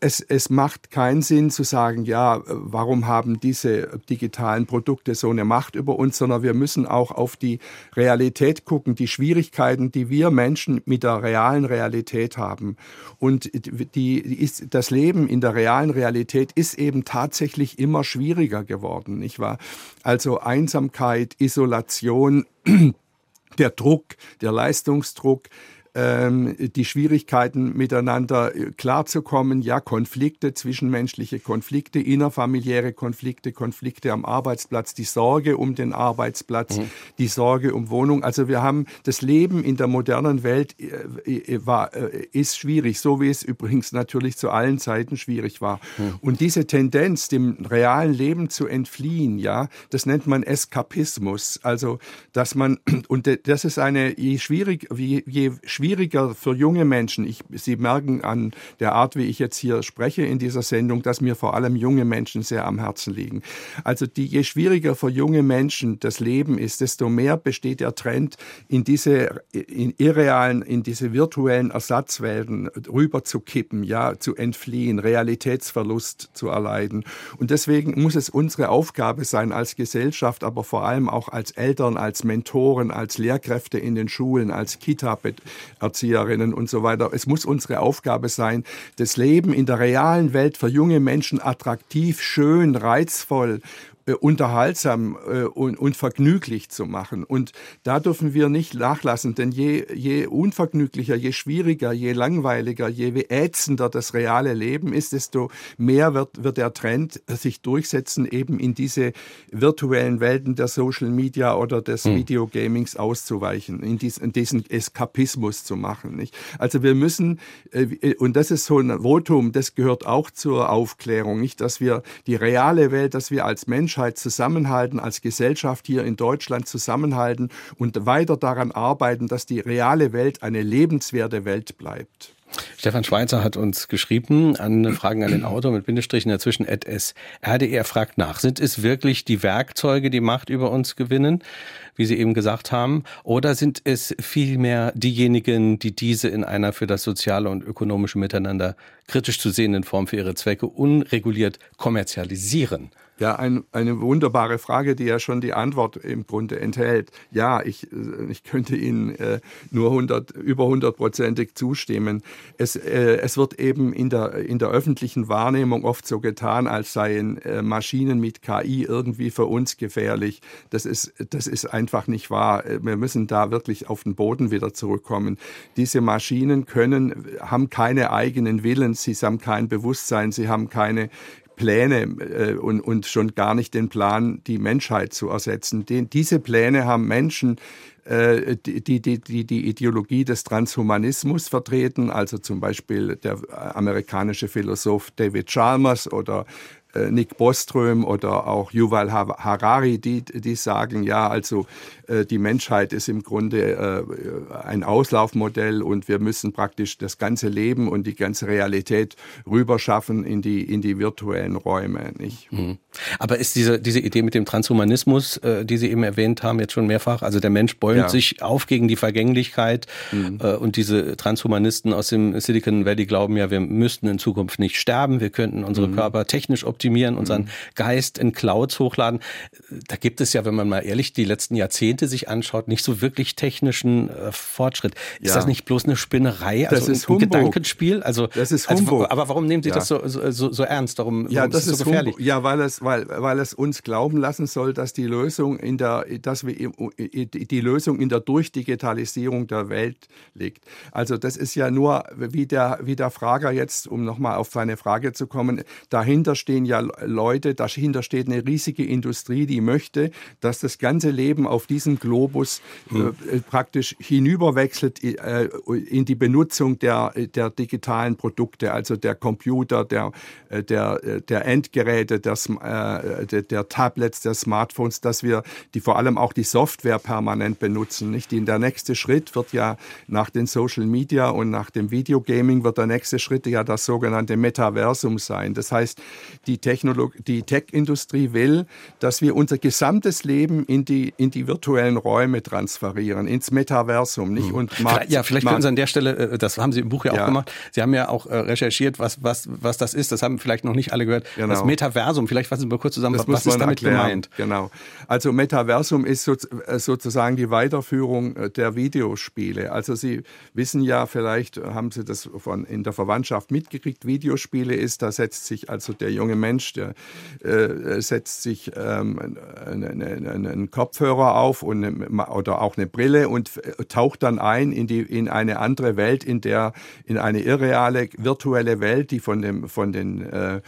es, es macht keinen Sinn zu sagen, ja, warum haben diese digitalen Produkte so eine Macht über uns, sondern wir müssen auch auf die Realität gucken, die Schwierigkeiten, die wir Menschen mit der realen Realität haben. Und die, ist, das Leben in der realen Realität ist eben tatsächlich immer schwieriger geworden worden, nicht wahr? Also Einsamkeit, Isolation, [CLEARS THROAT] der Druck, der Leistungsdruck, die Schwierigkeiten miteinander äh, klarzukommen, ja, Konflikte, zwischenmenschliche Konflikte, innerfamiliäre Konflikte, Konflikte am Arbeitsplatz, die Sorge um den Arbeitsplatz, mhm. die Sorge um Wohnung. Also wir haben das Leben in der modernen Welt äh, äh war, ist schwierig, so wie es übrigens natürlich zu allen Zeiten schwierig war. Mhm. Und diese Tendenz, dem realen Leben zu entfliehen, ja, das nennt man Eskapismus. Also, dass man, [CLEARS THROAT] und das ist eine, je schwierig, je, je schwieriger für junge Menschen. Ich, Sie merken an der Art, wie ich jetzt hier spreche in dieser Sendung, dass mir vor allem junge Menschen sehr am Herzen liegen. Also die, je schwieriger für junge Menschen das Leben ist, desto mehr besteht der Trend, in diese in irrealen, in diese virtuellen Ersatzwelten rüber zu kippen, ja, zu entfliehen, Realitätsverlust zu erleiden. Und deswegen muss es unsere Aufgabe sein als Gesellschaft, aber vor allem auch als Eltern, als Mentoren, als Lehrkräfte in den Schulen, als Kita Erzieherinnen und so weiter. Es muss unsere Aufgabe sein, das Leben in der realen Welt für junge Menschen attraktiv, schön, reizvoll äh, unterhaltsam äh, und, und vergnüglich zu machen. Und da dürfen wir nicht nachlassen, denn je, je unvergnüglicher, je schwieriger, je langweiliger, je ätzender das reale Leben ist, desto mehr wird, wird der Trend sich durchsetzen, eben in diese virtuellen Welten der Social Media oder des hm. Videogamings auszuweichen, in, dies, in diesen Eskapismus zu machen. Nicht? Also wir müssen, äh, und das ist so ein Votum, das gehört auch zur Aufklärung, nicht, dass wir die reale Welt, dass wir als Menschheit Menschheit zusammenhalten, als Gesellschaft hier in Deutschland zusammenhalten und weiter daran arbeiten, dass die reale Welt eine lebenswerte Welt bleibt. Stefan Schweizer hat uns geschrieben an Fragen an den Autor mit Bindestrichen dazwischen at Er fragt nach, sind es wirklich die Werkzeuge, die Macht über uns gewinnen, wie Sie eben gesagt haben, oder sind es vielmehr diejenigen, die diese in einer für das soziale und ökonomische Miteinander kritisch zu sehenden Form für ihre Zwecke unreguliert kommerzialisieren? Ja, ein, eine wunderbare Frage, die ja schon die Antwort im Grunde enthält. Ja, ich, äh, ich könnte Ihnen äh, nur 100, über hundertprozentig zustimmen. Es, äh, es wird eben in der, in der öffentlichen Wahrnehmung oft so getan, als seien äh, Maschinen mit KI irgendwie für uns gefährlich. Das ist, das ist einfach nicht wahr. Wir müssen da wirklich auf den Boden wieder zurückkommen. Diese Maschinen können, haben keine eigenen Willen, sie haben kein Bewusstsein, sie haben keine Pläne äh, und, und schon gar nicht den Plan, die Menschheit zu ersetzen. Den, diese Pläne haben Menschen, äh, die, die, die, die Ideologie des Transhumanismus vertreten, also zum Beispiel der amerikanische Philosoph David Chalmers oder Nick Boström oder auch Yuval Harari, die, die sagen, ja, also äh, die Menschheit ist im Grunde äh, ein Auslaufmodell und wir müssen praktisch das ganze Leben und die ganze Realität rüberschaffen in die, in die virtuellen Räume. Nicht? Mhm. Aber ist diese, diese Idee mit dem Transhumanismus, die Sie eben erwähnt haben, jetzt schon mehrfach, also der Mensch bäumt ja. sich auf gegen die Vergänglichkeit mhm. und diese Transhumanisten aus dem Silicon Valley glauben ja, wir müssten in Zukunft nicht sterben, wir könnten unsere mhm. Körper technisch optimieren optimieren, unseren mhm. Geist in Clouds hochladen. Da gibt es ja, wenn man mal ehrlich die letzten Jahrzehnte sich anschaut, nicht so wirklich technischen äh, Fortschritt. Ist ja. das nicht bloß eine Spinnerei, also das ist ein, ein Gedankenspiel? Also, das ist also, Humbug. Also, aber warum nehmen Sie ja. das so, so, so, ernst? Darum, ja, das ist, so gefährlich? Humbug. Ja, weil es, weil, weil es uns glauben lassen soll, dass die Lösung in der, dass wir die Lösung in der Durchdigitalisierung der Welt liegt. Also das ist ja nur, wie der, wie der Frager jetzt, um nochmal auf seine Frage zu kommen, dahinter stehen ja Leute, dahinter steht eine riesige Industrie, die möchte, dass das ganze Leben auf diesem Globus hm. äh, praktisch hinüberwechselt äh, in die Benutzung der, der digitalen Produkte, also der Computer, der, äh, der, äh, der Endgeräte, der, äh, der, der Tablets, der Smartphones, dass wir die vor allem auch die Software permanent benutzen. Nicht? Der nächste Schritt wird ja nach den Social Media und nach dem Videogaming wird der nächste Schritt ja das sogenannte Metaversum sein. Das heißt, die Technologie, die Tech-Industrie will, dass wir unser gesamtes Leben in die, in die virtuellen Räume transferieren, ins Metaversum. Nicht? Hm. Und Markt, ja, vielleicht können Sie an der Stelle, äh, das haben Sie im Buch ja, ja. auch gemacht, Sie haben ja auch äh, recherchiert, was, was, was das ist. Das haben vielleicht noch nicht alle gehört. Genau. Das Metaversum, vielleicht fassen Sie mal kurz zusammen, das was ist damit erklären. gemeint? Genau. Also Metaversum ist so, äh, sozusagen die Weiterführung der Videospiele. Also Sie wissen ja, vielleicht haben Sie das von in der Verwandtschaft mitgekriegt, Videospiele ist, da setzt sich also der junge Mensch Mensch, der äh, setzt sich ähm, einen, einen Kopfhörer auf und eine, oder auch eine Brille und taucht dann ein in, die, in eine andere Welt, in der in eine irreale virtuelle Welt, die von dem von den äh,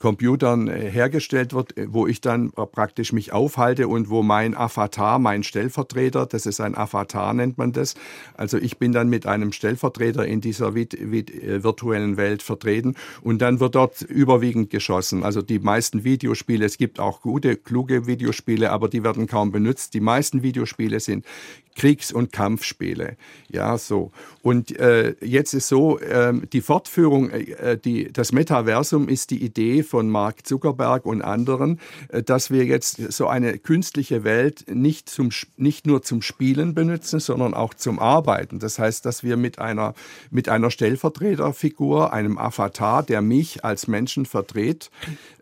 Computern äh, hergestellt wird, äh, wo ich dann praktisch mich aufhalte und wo mein Avatar, mein Stellvertreter, das ist ein Avatar nennt man das, also ich bin dann mit einem Stellvertreter in dieser äh, virtuellen Welt vertreten und dann wird dort überwiegend geschossen. Also die meisten Videospiele, es gibt auch gute, kluge Videospiele, aber die werden kaum benutzt. Die meisten Videospiele sind Kriegs- und Kampfspiele. Ja, so. Und äh, jetzt ist so, äh, die Fortführung, äh, die, das Metaversum ist die Idee von Mark Zuckerberg und anderen, äh, dass wir jetzt so eine künstliche Welt nicht, zum, nicht nur zum Spielen benutzen, sondern auch zum Arbeiten. Das heißt, dass wir mit einer, mit einer Stellvertreterfigur, einem Avatar, der mich als Menschen vertritt,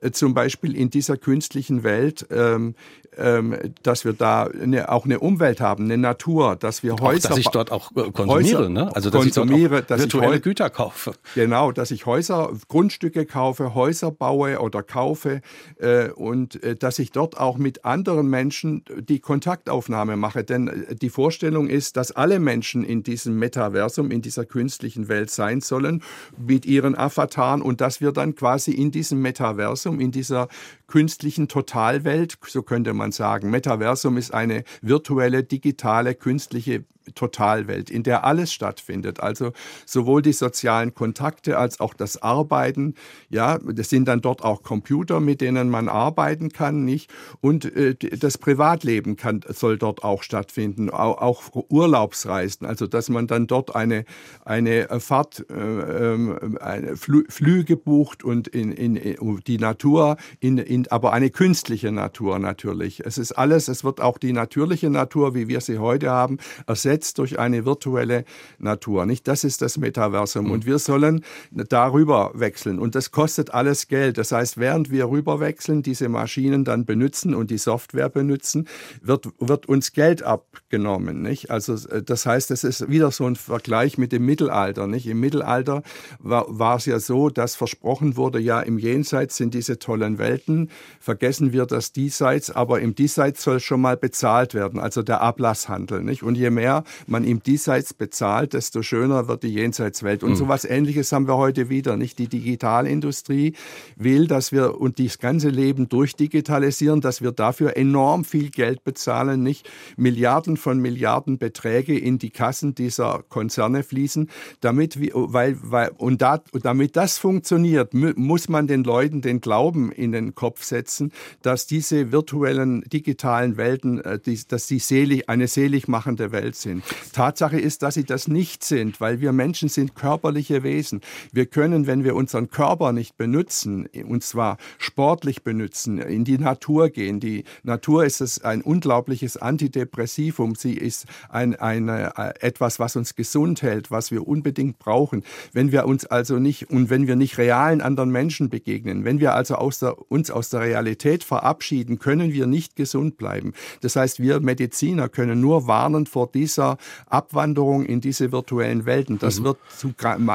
äh, zum Beispiel in dieser künstlichen Welt ähm, ähm, dass wir da eine, auch eine Umwelt haben, eine Natur, dass wir Häuser... Auch, dass ich dort auch äh, konsumiere, Häuser, ne? Also dass konsumiere, ich dort virtuelle ich Güter kaufe. Genau, dass ich Häuser, Grundstücke kaufe, Häuser baue oder kaufe äh, und äh, dass ich dort auch mit anderen Menschen die Kontaktaufnahme mache. Denn äh, die Vorstellung ist, dass alle Menschen in diesem Metaversum, in dieser künstlichen Welt sein sollen, mit ihren Avataren und dass wir dann quasi in diesem Metaversum, in dieser künstlichen Totalwelt, so könnte man sagen. Metaversum ist eine virtuelle, digitale, künstliche Totalwelt, in der alles stattfindet. Also sowohl die sozialen Kontakte als auch das Arbeiten. Ja, das sind dann dort auch Computer, mit denen man arbeiten kann, nicht? Und äh, das Privatleben kann, soll dort auch stattfinden, auch, auch, Urlaubsreisen. Also dass man dann dort eine eine Fahrt, äh, ähm, eine Flü Flüge bucht und in, in, in die Natur, in, in, aber eine künstliche Natur natürlich. Es ist alles. Es wird auch die natürliche Natur, wie wir sie heute haben, ersetzt ersetzt durch eine virtuelle Natur. Nicht? Das ist das Metaversum. Mhm. Und wir sollen darüber wechseln. Und das kostet alles Geld. Das heißt, während wir rüberwechseln, diese Maschinen dann benutzen und die Software benutzen, wird, wird uns Geld abgenommen. Nicht? Also das heißt, das ist wieder so ein Vergleich mit dem Mittelalter. Nicht? Im Mittelalter war, war es ja so, dass versprochen wurde, ja, im Jenseits sind diese tollen Welten. Vergessen wir das Diesseits, aber im Diesseits soll schon mal bezahlt werden, also der Ablasshandel. Nicht? Und je mehr man ihm diesseits bezahlt, desto schöner wird die Jenseitswelt. Und mhm. so was Ähnliches haben wir heute wieder. Nicht die Digitalindustrie will, dass wir und das ganze Leben durchdigitalisieren, dass wir dafür enorm viel Geld bezahlen, nicht Milliarden von Milliarden Beträge in die Kassen dieser Konzerne fließen, damit wir, weil, weil und da, damit das funktioniert, muss man den Leuten den Glauben in den Kopf setzen, dass diese virtuellen digitalen Welten, äh, dass die selig, eine selig machende Welt sind sind. Tatsache ist, dass sie das nicht sind, weil wir Menschen sind körperliche Wesen. Wir können, wenn wir unseren Körper nicht benutzen, und zwar sportlich benutzen, in die Natur gehen. Die Natur ist es ein unglaubliches Antidepressivum. Sie ist ein, eine, äh, etwas, was uns gesund hält, was wir unbedingt brauchen. Wenn wir uns also nicht und wenn wir nicht realen anderen Menschen begegnen, wenn wir also aus der, uns aus der Realität verabschieden, können wir nicht gesund bleiben. Das heißt, wir Mediziner können nur warnen vor dieser Abwanderung in diese virtuellen Welten. Das mhm. wird zu,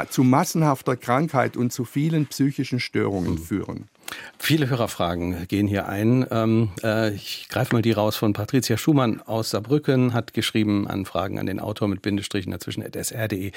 zu, massenhafter Krankheit und zu vielen psychischen Störungen mhm. führen. Viele Hörerfragen gehen hier ein. Ähm, äh, ich greife mal die raus von Patricia Schumann aus Saarbrücken, hat geschrieben an Fragen an den Autor mit Bindestrichen dazwischen sr.de. Äh,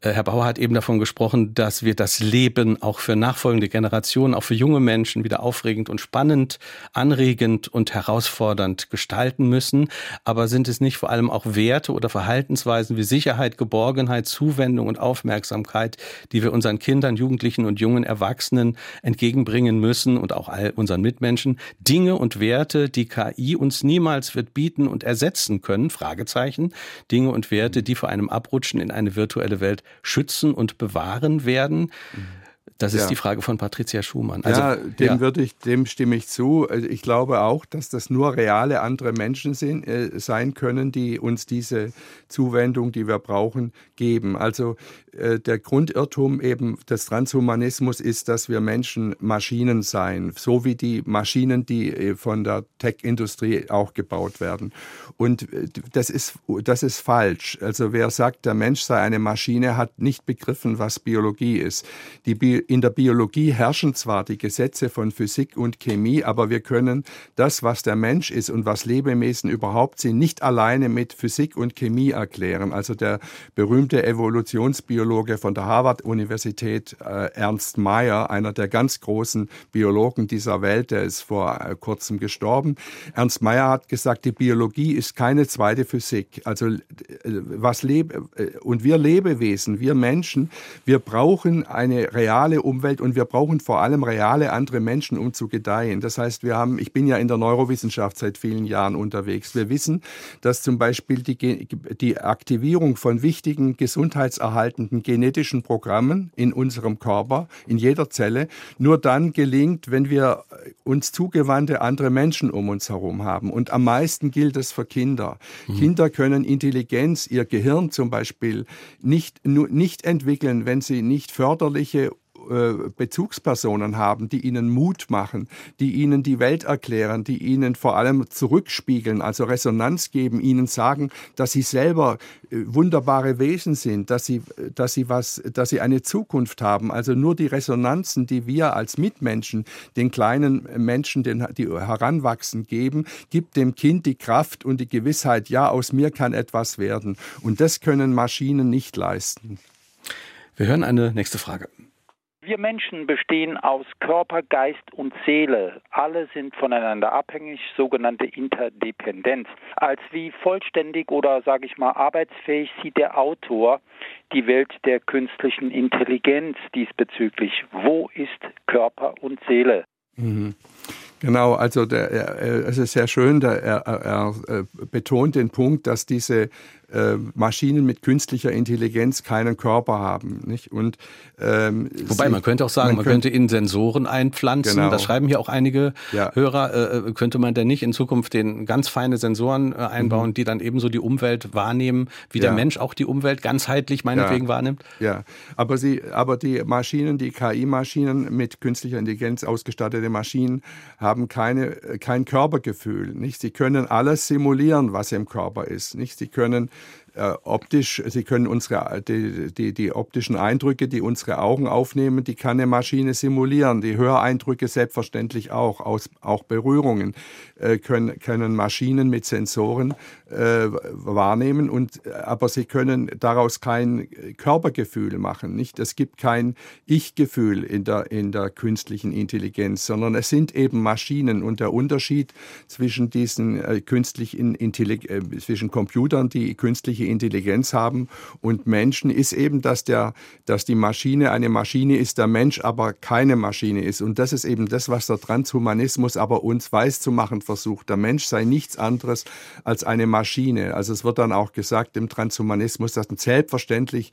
Herr Bauer hat eben davon gesprochen, dass wir das Leben auch für nachfolgende Generationen, auch für junge Menschen wieder aufregend und spannend, anregend und herausfordernd gestalten müssen. Aber sind es nicht vor allem auch Werte oder Verhaltensweisen wie Sicherheit, Geborgenheit, Zuwendung und Aufmerksamkeit, die wir unseren Kindern, Jugendlichen und jungen Erwachsenen entgegenbringen müssen und auch all unseren Mitmenschen Dinge und Werte, die KI uns niemals wird bieten und ersetzen können, Fragezeichen, Dinge und Werte, die vor einem Abrutschen in eine virtuelle Welt schützen und bewahren werden. Mhm. Das ist ja. die Frage von Patricia Schumann. Also, ja, dem ja. würde ich, dem stimme ich zu. Also ich glaube auch, dass das nur reale andere Menschen sind, äh, sein können, die uns diese Zuwendung, die wir brauchen, geben. Also äh, der Grundirrtum eben des Transhumanismus ist, dass wir Menschen Maschinen seien, so wie die Maschinen, die äh, von der Tech-Industrie auch gebaut werden. Und äh, das ist, das ist falsch. Also wer sagt, der Mensch sei eine Maschine, hat nicht begriffen, was Biologie ist. Die Bi in der Biologie herrschen zwar die Gesetze von Physik und Chemie, aber wir können das, was der Mensch ist und was Lebewesen überhaupt sind, nicht alleine mit Physik und Chemie erklären. Also der berühmte Evolutionsbiologe von der Harvard-Universität, äh, Ernst Mayr, einer der ganz großen Biologen dieser Welt, der ist vor äh, kurzem gestorben. Ernst Mayr hat gesagt, die Biologie ist keine zweite Physik. Also äh, was lebe äh, und wir Lebewesen, wir Menschen, wir brauchen eine reale Umwelt und wir brauchen vor allem reale andere Menschen, um zu gedeihen. Das heißt, wir haben, ich bin ja in der Neurowissenschaft seit vielen Jahren unterwegs. Wir wissen, dass zum Beispiel die, die Aktivierung von wichtigen gesundheitserhaltenden genetischen Programmen in unserem Körper, in jeder Zelle, nur dann gelingt, wenn wir uns zugewandte andere Menschen um uns herum haben. Und am meisten gilt es für Kinder. Mhm. Kinder können Intelligenz, ihr Gehirn zum Beispiel, nicht, nicht entwickeln, wenn sie nicht förderliche Bezugspersonen haben, die ihnen Mut machen, die ihnen die Welt erklären, die ihnen vor allem zurückspiegeln, also Resonanz geben, ihnen sagen, dass sie selber äh, wunderbare Wesen sind, dass sie, dass sie was, dass sie eine Zukunft haben. Also nur die Resonanzen, die wir als Mitmenschen den kleinen Menschen, den, die heranwachsen, geben, gibt dem Kind die Kraft und die Gewissheit, ja, aus mir kann etwas werden. Und das können Maschinen nicht leisten. Wir hören eine nächste Frage. Wir Menschen bestehen aus Körper, Geist und Seele. Alle sind voneinander abhängig, sogenannte Interdependenz. Als wie vollständig oder sage ich mal arbeitsfähig sieht der Autor die Welt der künstlichen Intelligenz diesbezüglich. Wo ist Körper und Seele? Mhm. Genau, also der, er, es ist sehr schön, der, er, er, er betont den Punkt, dass diese äh, Maschinen mit künstlicher Intelligenz keinen Körper haben. Nicht? Und, ähm, Wobei, sie, man könnte auch sagen, man, könnte, könnte in Sensoren einpflanzen, genau. das schreiben hier auch einige ja. Hörer, äh, äh, könnte man denn nicht in Zukunft den ganz feine Sensoren äh, einbauen, mhm. die dann ebenso die Umwelt wahrnehmen, wie ja. der Mensch auch die Umwelt ganzheitlich meinetwegen ja. wahrnimmt? Ja, aber, sie, aber die Maschinen, die KI-Maschinen mit künstlicher Intelligenz ausgestattete Maschinen haben keine, kein Körpergefühl. Nicht? Sie können alles simulieren, was im Körper ist. Nicht? Sie können äh, optisch, Sie können unsere, die, die, die optischen Eindrücke, die unsere Augen aufnehmen, die kann eine Maschine simulieren. Die Höreindrücke selbstverständlich auch, aus, auch Berührungen äh, können, können Maschinen mit Sensoren äh, wahrnehmen, und, aber sie können daraus kein Körpergefühl machen. Nicht? Es gibt kein Ich-Gefühl in der, in der künstlichen Intelligenz, sondern es sind eben Maschinen. Und der Unterschied zwischen diesen äh, künstlichen Intelligenz, äh, zwischen Computern, die künstliche Intelligenz haben, und Menschen ist eben, dass, der, dass die Maschine eine Maschine ist, der Mensch aber keine Maschine ist. Und das ist eben das, was der Transhumanismus aber uns weiß zu machen versucht. Der Mensch sei nichts anderes als eine Maschine. Also es wird dann auch gesagt im Transhumanismus, dass selbstverständlich,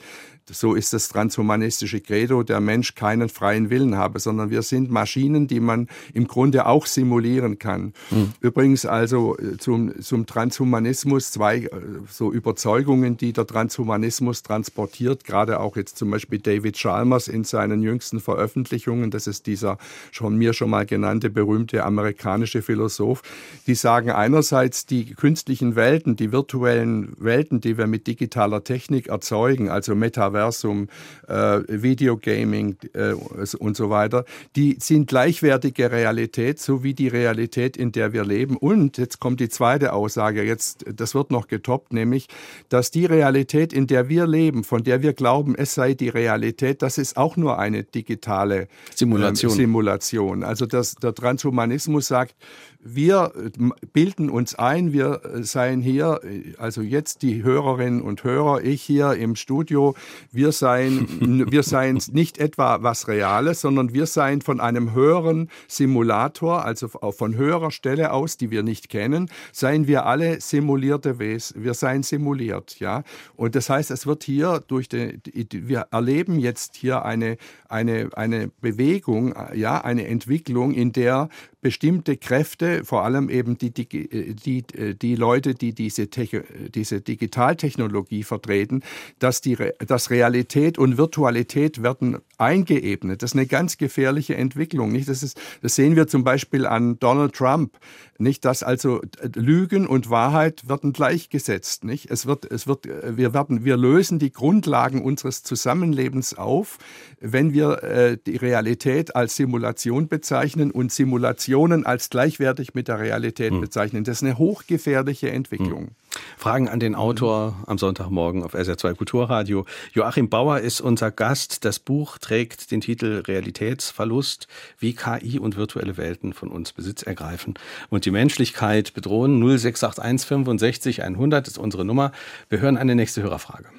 so ist das transhumanistische Credo, der Mensch keinen freien Willen habe, sondern wir sind Maschinen, die man im Grunde auch simulieren kann. Mhm. Übrigens also äh, zum, zum Transhumanismus zwei äh, so Überzeugungen, die der Transhumanismus transportiert, gerade auch jetzt zum Beispiel David Chalmers in seinen jüngsten Veröffentlichungen, das ist dieser schon mir schon mal genannte berühmte amerikanische Philosoph, die sagen einerseits die künstlichen Welten, die virtuellen Welten, die wir mit digitaler Technik erzeugen, also Metaversum, äh, Videogaming äh, und so weiter, die sind gleichwertige Realität, so wie die Realität, in der wir leben. Und jetzt kommt die zweite Aussage, jetzt, das wird noch getoppt, nämlich, dass die Realität, in der wir leben, von der wir glauben, es sei die Realität, das ist auch nur eine digitale Simulation. Ähm, Simulation. Also das, der Transhumanismus sagt, wir äh, bilden uns ein, wir äh, seien hier, äh, also jetzt die Hörerinnen und Hörer, ich hier im Studio, wir seien, wir seien [LAUGHS] nicht etwa was Reales, sondern wir seien von einem höheren Simulator, also von höherer Stelle aus, die wir nicht kennen, seien wir alle simulierte Wesen, wir seien simuliert, ja. Und das heißt, es wird hier durch den, wir erleben jetzt hier eine, eine, eine Bewegung, ja, eine Entwicklung, in der bestimmte Kräfte, vor allem eben die, die, die, die Leute, die diese, diese Digitaltechnologie vertreten, dass, die, dass Realität und Virtualität werden eingeebnet. Das ist eine ganz gefährliche Entwicklung. Nicht? Das, ist, das sehen wir zum Beispiel an Donald Trump. Nicht, dass also Lügen und Wahrheit werden gleichgesetzt. Nicht? Es wird, es wird, wir werden, wir lösen die Grundlagen unseres Zusammenlebens auf, wenn wir äh, die Realität als Simulation bezeichnen und Simulationen als gleichwertig mit der Realität hm. bezeichnen. Das ist eine hochgefährliche Entwicklung. Hm. Fragen an den Autor am Sonntagmorgen auf SR2 Kulturradio. Joachim Bauer ist unser Gast. Das Buch trägt den Titel Realitätsverlust, wie KI und virtuelle Welten von uns Besitz ergreifen und die Menschlichkeit bedrohen. 0681 65 100 ist unsere Nummer. Wir hören eine nächste Hörerfrage.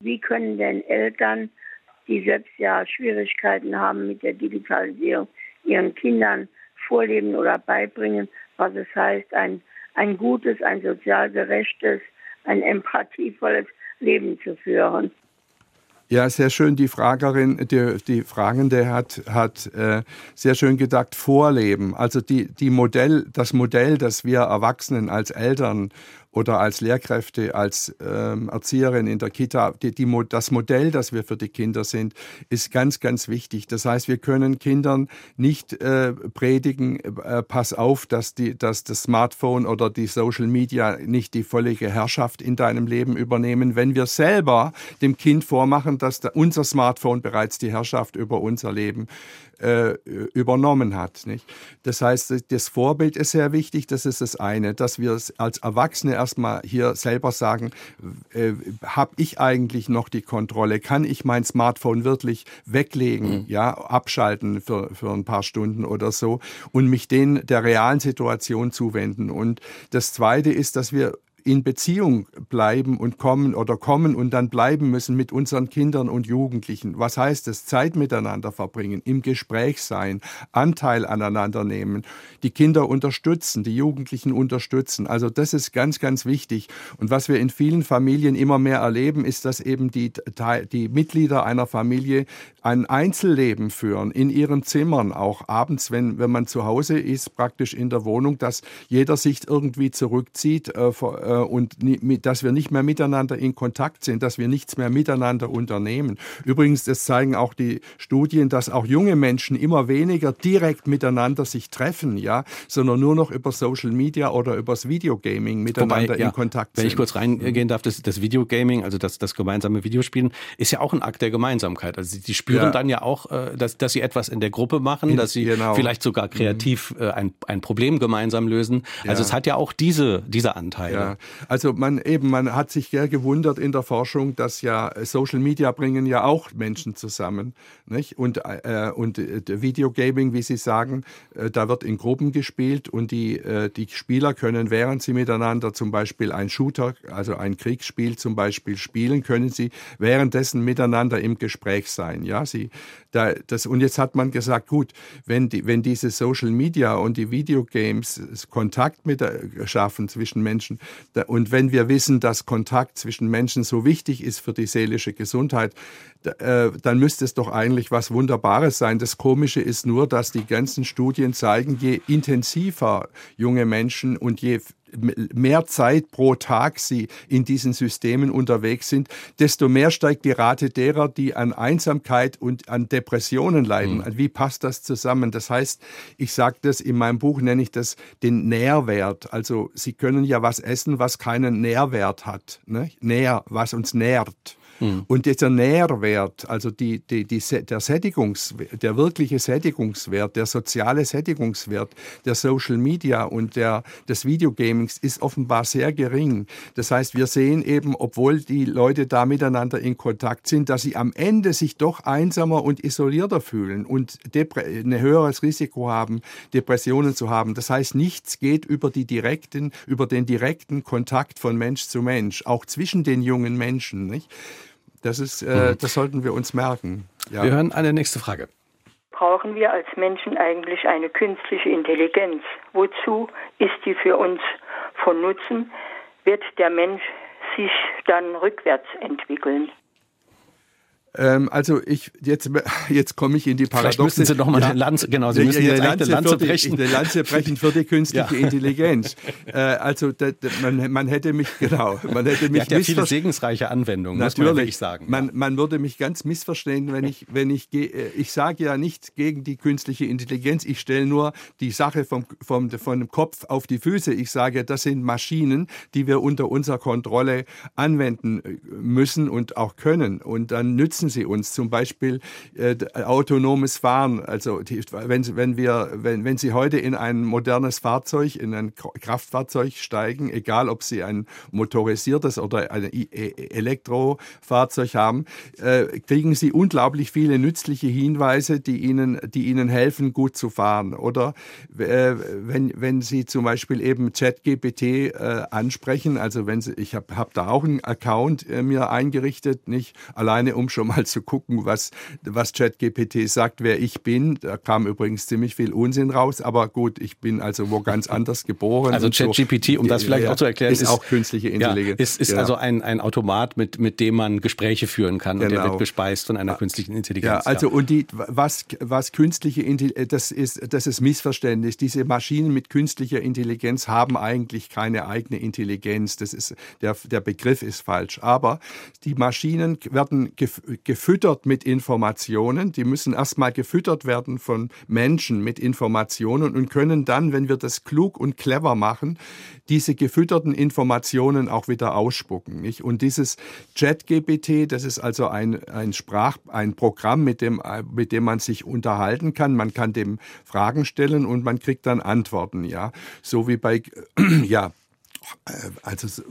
Wie können denn Eltern, die selbst ja Schwierigkeiten haben mit der Digitalisierung, ihren Kindern vorleben oder beibringen, was es heißt, ein ein gutes, ein sozial gerechtes, ein empathievolles Leben zu führen. Ja, sehr schön. Die Fragerin, die, die Fragende hat, hat äh, sehr schön gedacht, Vorleben. Also die, die Modell, das Modell, das wir Erwachsenen als Eltern oder als Lehrkräfte, als ähm, Erzieherin in der Kita, die, die, das Modell, das wir für die Kinder sind, ist ganz, ganz wichtig. Das heißt, wir können Kindern nicht äh, predigen, äh, pass auf, dass, die, dass das Smartphone oder die Social Media nicht die völlige Herrschaft in deinem Leben übernehmen, wenn wir selber dem Kind vormachen, dass da unser Smartphone bereits die Herrschaft über unser Leben äh, übernommen hat. Nicht? Das heißt, das Vorbild ist sehr wichtig, das ist das eine, dass wir als Erwachsene erstmal hier selber sagen, äh, habe ich eigentlich noch die Kontrolle? Kann ich mein Smartphone wirklich weglegen, mhm. ja, abschalten für, für ein paar Stunden oder so und mich den der realen Situation zuwenden? Und das zweite ist, dass wir in Beziehung bleiben und kommen oder kommen und dann bleiben müssen mit unseren Kindern und Jugendlichen. Was heißt es? Zeit miteinander verbringen, im Gespräch sein, Anteil aneinander nehmen, die Kinder unterstützen, die Jugendlichen unterstützen. Also das ist ganz, ganz wichtig. Und was wir in vielen Familien immer mehr erleben, ist, dass eben die, die Mitglieder einer Familie ein Einzelleben führen, in ihren Zimmern, auch abends, wenn, wenn man zu Hause ist, praktisch in der Wohnung, dass jeder sich irgendwie zurückzieht, äh, äh, und dass wir nicht mehr miteinander in Kontakt sind, dass wir nichts mehr miteinander unternehmen. Übrigens, das zeigen auch die Studien, dass auch junge Menschen immer weniger direkt miteinander sich treffen, ja, sondern nur noch über Social Media oder übers Videogaming miteinander Wobei, ja, in Kontakt sind. Wenn ich kurz reingehen darf, das, das Videogaming, also das, das gemeinsame Videospielen, ist ja auch ein Akt der Gemeinsamkeit. Also die spüren ja. dann ja auch, äh, dass, dass sie etwas in der Gruppe machen, in, dass sie genau. vielleicht sogar kreativ mhm. ein, ein Problem gemeinsam lösen. Also ja. es hat ja auch diese, diese Anteile. Ja. Also man eben, man hat sich sehr gewundert in der Forschung, dass ja Social Media bringen ja auch Menschen zusammen. Nicht? Und, äh, und äh, Videogaming, wie Sie sagen, äh, da wird in Gruppen gespielt und die, äh, die Spieler können, während sie miteinander zum Beispiel ein Shooter, also ein Kriegsspiel zum Beispiel spielen, können sie währenddessen miteinander im Gespräch sein. Ja, sie, da, das, und jetzt hat man gesagt, gut, wenn, die, wenn diese Social Media und die Videogames Kontakt mit, schaffen zwischen Menschen, und wenn wir wissen, dass Kontakt zwischen Menschen so wichtig ist für die seelische Gesundheit, äh, dann müsste es doch eigentlich was Wunderbares sein. Das Komische ist nur, dass die ganzen Studien zeigen, je intensiver junge Menschen und je mehr Zeit pro Tag sie in diesen Systemen unterwegs sind, desto mehr steigt die Rate derer, die an Einsamkeit und an Depressionen leiden. Mhm. Wie passt das zusammen? Das heißt, ich sage das in meinem Buch, nenne ich das den Nährwert. Also Sie können ja was essen, was keinen Nährwert hat. Ne? Nähr, was uns nährt. Mhm. Und dieser Nährwert, also die, die, die, der Sättigungswert, der wirkliche Sättigungswert, der soziale Sättigungswert der Social Media und der, des Videogamings ist offenbar sehr gering. Das heißt, wir sehen eben, obwohl die Leute da miteinander in Kontakt sind, dass sie am Ende sich doch einsamer und isolierter fühlen und ein höheres Risiko haben, Depressionen zu haben. Das heißt, nichts geht über die direkten, über den direkten Kontakt von Mensch zu Mensch, auch zwischen den jungen Menschen. Nicht? Das, ist, äh, mhm. das sollten wir uns merken. Ja. Wir hören eine nächste Frage. Brauchen wir als Menschen eigentlich eine künstliche Intelligenz? Wozu ist die für uns von Nutzen? Wird der Mensch sich dann rückwärts entwickeln? Ähm, also ich jetzt jetzt komme ich in die Paradoxe. Vielleicht müssen Sie noch mal ja. eine Lanze, genau, Sie müssen jetzt Lanze eine Lanze brechen. Die, eine Lanze brechen für die [LAUGHS] künstliche ja. Intelligenz. [LAUGHS] Äh, also da, da, man, man hätte mich [LAUGHS] genau, man hätte mich ja viele segensreiche Anwendungen, Natürlich, muss man sagen. Man, man würde mich ganz missverstehen, wenn ich wenn ich äh, ich sage ja nicht gegen die künstliche Intelligenz, ich stelle nur die Sache vom vom vom Kopf auf die Füße. Ich sage, das sind Maschinen, die wir unter unserer Kontrolle anwenden äh, müssen und auch können und dann nützen nutzen sie uns. Zum Beispiel äh, autonomes Fahren. Also die, wenn, wenn, wir, wenn, wenn Sie heute in ein modernes Fahrzeug, in ein Kraftfahrzeug steigen, egal ob Sie ein motorisiertes oder ein e, Elektrofahrzeug haben, äh, kriegen Sie unglaublich viele nützliche Hinweise, die Ihnen, die Ihnen helfen, gut zu fahren. Oder äh, wenn, wenn Sie zum Beispiel eben ChatGPT äh, ansprechen, also wenn Sie, ich habe hab da auch einen Account äh, mir eingerichtet, nicht alleine um schon mal zu gucken, was, was ChatGPT sagt, wer ich bin. Da kam übrigens ziemlich viel Unsinn raus, aber gut, ich bin also wo ganz anders geboren. Also ChatGPT, so. um das vielleicht ja, auch zu erklären, ist, ist auch künstliche Intelligenz. Ja, ist, ist genau. also ein, ein Automat, mit, mit dem man Gespräche führen kann genau. und der wird genau. bespeist von einer künstlichen Intelligenz. Ja, also und die, was, was künstliche Intelligenz, das ist, das ist Missverständnis. Diese Maschinen mit künstlicher Intelligenz haben eigentlich keine eigene Intelligenz. Das ist, der, der Begriff ist falsch. Aber die Maschinen werden gefüttert mit Informationen. Die müssen erstmal gefüttert werden von Menschen mit Informationen und können dann, wenn wir das klug und clever machen, diese gefütterten Informationen auch wieder ausspucken. Nicht? Und dieses ChatGPT, das ist also ein, ein Sprach, ein Programm, mit dem, mit dem man sich unterhalten kann. Man kann dem Fragen stellen und man kriegt dann Antworten. Ja, so wie bei [CLEARS THROAT] ja also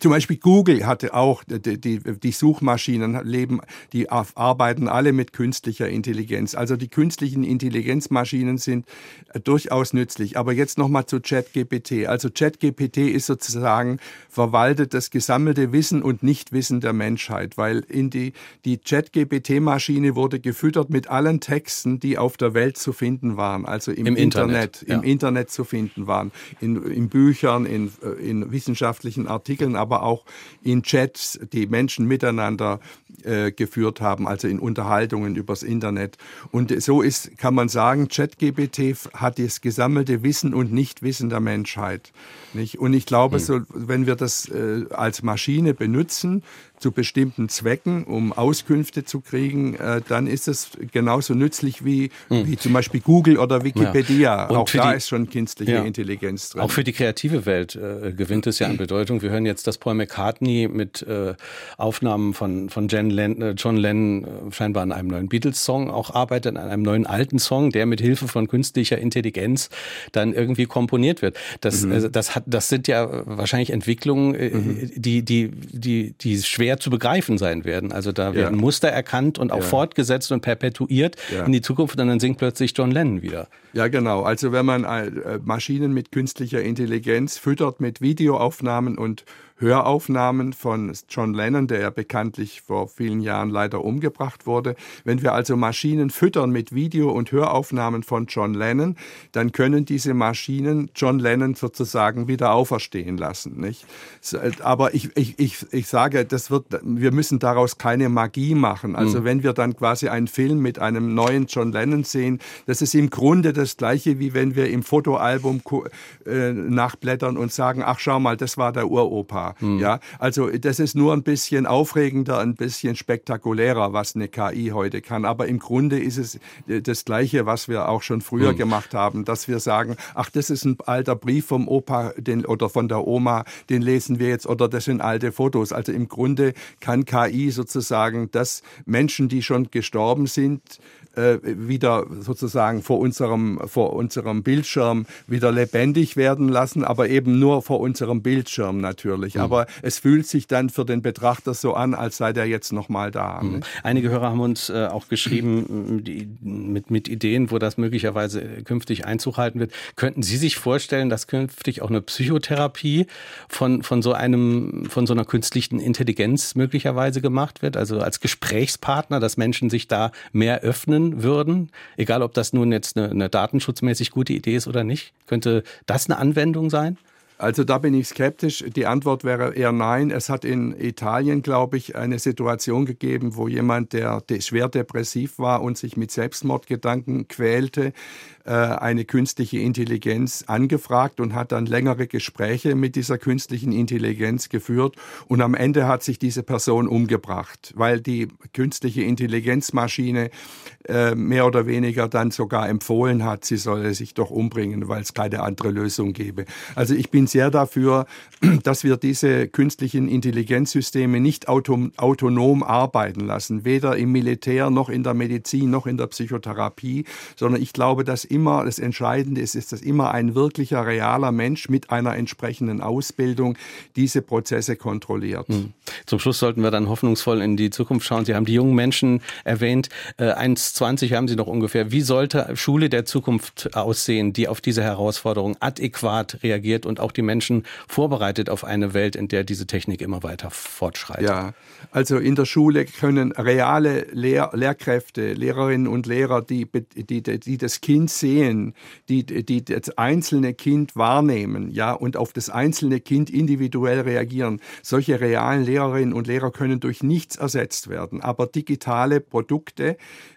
zum Beispiel Google hatte auch die, die, die, Suchmaschinen leben, die arbeiten alle mit künstlicher Intelligenz. Also die künstlichen Intelligenzmaschinen sind äh, durchaus nützlich. Aber jetzt nochmal zu ChatGPT. Also ChatGPT ist sozusagen verwaltet das gesammelte Wissen und Nichtwissen der Menschheit, weil in die, die ChatGPT-Maschine wurde gefüttert mit allen Texten, die auf der Welt zu finden waren. Also im, Im Internet, Internet ja. im Internet zu finden waren, in, in Büchern, in äh, in wissenschaftlichen Artikeln, aber auch in Chats, die Menschen miteinander äh, geführt haben, also in Unterhaltungen übers Internet. Und so ist, kann man sagen, ChatGPT hat das gesammelte Wissen und Nichtwissen der Menschheit. Nicht? Und ich glaube, hm. so, wenn wir das äh, als Maschine benutzen, zu bestimmten Zwecken, um Auskünfte zu kriegen, äh, dann ist es genauso nützlich wie, hm. wie zum Beispiel Google oder Wikipedia. Ja. Auch da die, ist schon künstliche ja. Intelligenz drin. Auch für die kreative Welt äh, gewinnt es ja an [CLEARS THROAT] Bedeutung. Wir hören jetzt, dass Paul McCartney mit äh, Aufnahmen von, von Jen Len, äh, John Lennon äh, scheinbar an einem neuen Beatles-Song auch arbeitet, an einem neuen alten Song, der mit Hilfe von künstlicher Intelligenz dann irgendwie komponiert wird. Das, mhm. also das, hat, das sind ja wahrscheinlich Entwicklungen, äh, mhm. die, die, die, die schwer zu begreifen sein werden. Also da werden ja. Muster erkannt und auch ja. fortgesetzt und perpetuiert ja. in die Zukunft und dann singt plötzlich John Lennon wieder. Ja, genau. Also wenn man äh, Maschinen mit künstlicher Intelligenz füttert mit Videoaufnahmen und Höraufnahmen von John Lennon, der ja bekanntlich vor vielen Jahren leider umgebracht wurde. Wenn wir also Maschinen füttern mit Video- und Höraufnahmen von John Lennon, dann können diese Maschinen John Lennon sozusagen wieder auferstehen lassen. Nicht? Aber ich, ich, ich, ich sage, das wird, wir müssen daraus keine Magie machen. Also mhm. wenn wir dann quasi einen Film mit einem neuen John Lennon sehen, das ist im Grunde das Gleiche, wie wenn wir im Fotoalbum äh, nachblättern und sagen, ach schau mal, das war der Uropa. Mhm. Ja, also das ist nur ein bisschen aufregender, ein bisschen spektakulärer, was eine KI heute kann. Aber im Grunde ist es äh, das Gleiche, was wir auch schon früher mhm. gemacht haben, dass wir sagen, ach, das ist ein alter Brief vom Opa den, oder von der Oma, den lesen wir jetzt oder das sind alte Fotos. Also im Grunde kann KI sozusagen, dass Menschen, die schon gestorben sind, äh, wieder sozusagen vor unserem, vor unserem Bildschirm wieder lebendig werden lassen, aber eben nur vor unserem Bildschirm natürlich. Mhm. Aber es fühlt sich dann für den Betrachter so an, als sei der jetzt nochmal da. Mhm. Einige Hörer haben uns äh, auch geschrieben die, mit, mit Ideen, wo das möglicherweise künftig Einzug halten wird. Könnten Sie sich vorstellen, dass künftig auch eine Psychotherapie von, von so einem, von so einer künstlichen Intelligenz möglicherweise gemacht wird? Also als Gesprächspartner, dass Menschen sich da mehr öffnen würden, egal ob das nun jetzt eine, eine datenschutzmäßig gute Idee ist oder nicht? Könnte das eine Anwendung sein? Also da bin ich skeptisch. Die Antwort wäre eher nein. Es hat in Italien, glaube ich, eine Situation gegeben, wo jemand, der schwer depressiv war und sich mit Selbstmordgedanken quälte, eine künstliche Intelligenz angefragt und hat dann längere Gespräche mit dieser künstlichen Intelligenz geführt. Und am Ende hat sich diese Person umgebracht, weil die künstliche Intelligenzmaschine äh, mehr oder weniger dann sogar empfohlen hat, sie solle sich doch umbringen, weil es keine andere Lösung gäbe. Also ich bin sehr dafür, [CLEARS THROAT] dass wir diese künstlichen Intelligenzsysteme nicht autom autonom arbeiten lassen, weder im Militär noch in der Medizin noch in der Psychotherapie, sondern ich glaube, dass immer das Entscheidende ist, ist, dass immer ein wirklicher, realer Mensch mit einer entsprechenden Ausbildung diese Prozesse kontrolliert. Hm. Zum Schluss sollten wir dann hoffnungsvoll in die Zukunft schauen. Sie haben die jungen Menschen erwähnt. Äh, 1,20 haben Sie noch ungefähr. Wie sollte Schule der Zukunft aussehen, die auf diese Herausforderung adäquat reagiert und auch die Menschen vorbereitet auf eine Welt, in der diese Technik immer weiter fortschreitet? Ja, also in der Schule können reale Lehr Lehrkräfte, Lehrerinnen und Lehrer, die, die, die das Kind sehen, die, die das einzelne Kind wahrnehmen, ja, und auf das einzelne Kind individuell reagieren. Solche realen Lehrerinnen und Lehrer können durch nichts ersetzt werden. Aber digitale Produkte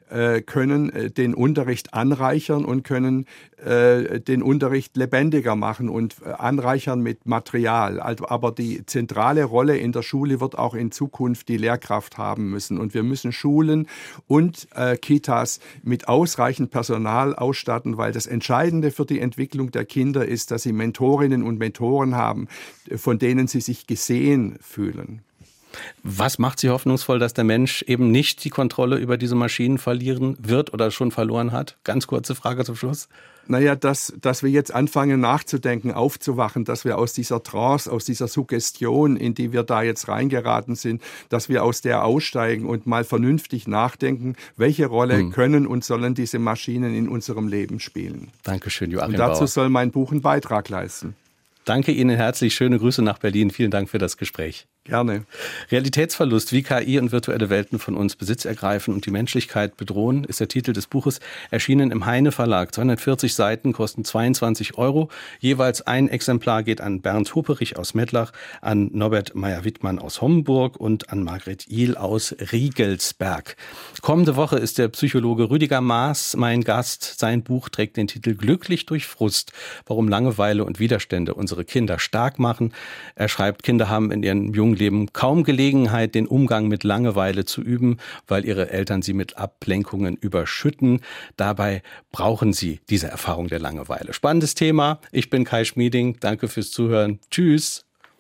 äh, können äh, den Unterricht anreichern und können äh, den Unterricht lebendiger machen und anreichern mit Material. Aber die zentrale Rolle in der Schule wird auch in Zukunft die Lehrkraft haben müssen. Und wir müssen Schulen und Kitas mit ausreichend Personal ausstatten, weil das Entscheidende für die Entwicklung der Kinder ist, dass sie Mentorinnen und Mentoren haben, von denen sie sich gesehen fühlen. Was macht Sie hoffnungsvoll, dass der Mensch eben nicht die Kontrolle über diese Maschinen verlieren wird oder schon verloren hat? Ganz kurze Frage zum Schluss. Naja, dass, dass wir jetzt anfangen nachzudenken, aufzuwachen, dass wir aus dieser Trance, aus dieser Suggestion, in die wir da jetzt reingeraten sind, dass wir aus der aussteigen und mal vernünftig nachdenken, welche Rolle hm. können und sollen diese Maschinen in unserem Leben spielen. Dankeschön, Joachim Und dazu Bauer. soll mein Buch einen Beitrag leisten. Danke Ihnen herzlich. Schöne Grüße nach Berlin. Vielen Dank für das Gespräch. Gerne. Realitätsverlust, wie KI und virtuelle Welten von uns Besitz ergreifen und die Menschlichkeit bedrohen, ist der Titel des Buches, erschienen im Heine Verlag. 240 Seiten kosten 22 Euro. Jeweils ein Exemplar geht an Bernd Huperich aus Mettlach, an Norbert Meyer-Wittmann aus Homburg und an Margret Ihl aus Riegelsberg. Kommende Woche ist der Psychologe Rüdiger Maas mein Gast. Sein Buch trägt den Titel Glücklich durch Frust, warum Langeweile und Widerstände unsere Kinder stark machen. Er schreibt, Kinder haben in ihren jungen Leben kaum Gelegenheit, den Umgang mit Langeweile zu üben, weil ihre Eltern sie mit Ablenkungen überschütten. Dabei brauchen sie diese Erfahrung der Langeweile. Spannendes Thema. Ich bin Kai Schmieding. Danke fürs Zuhören. Tschüss.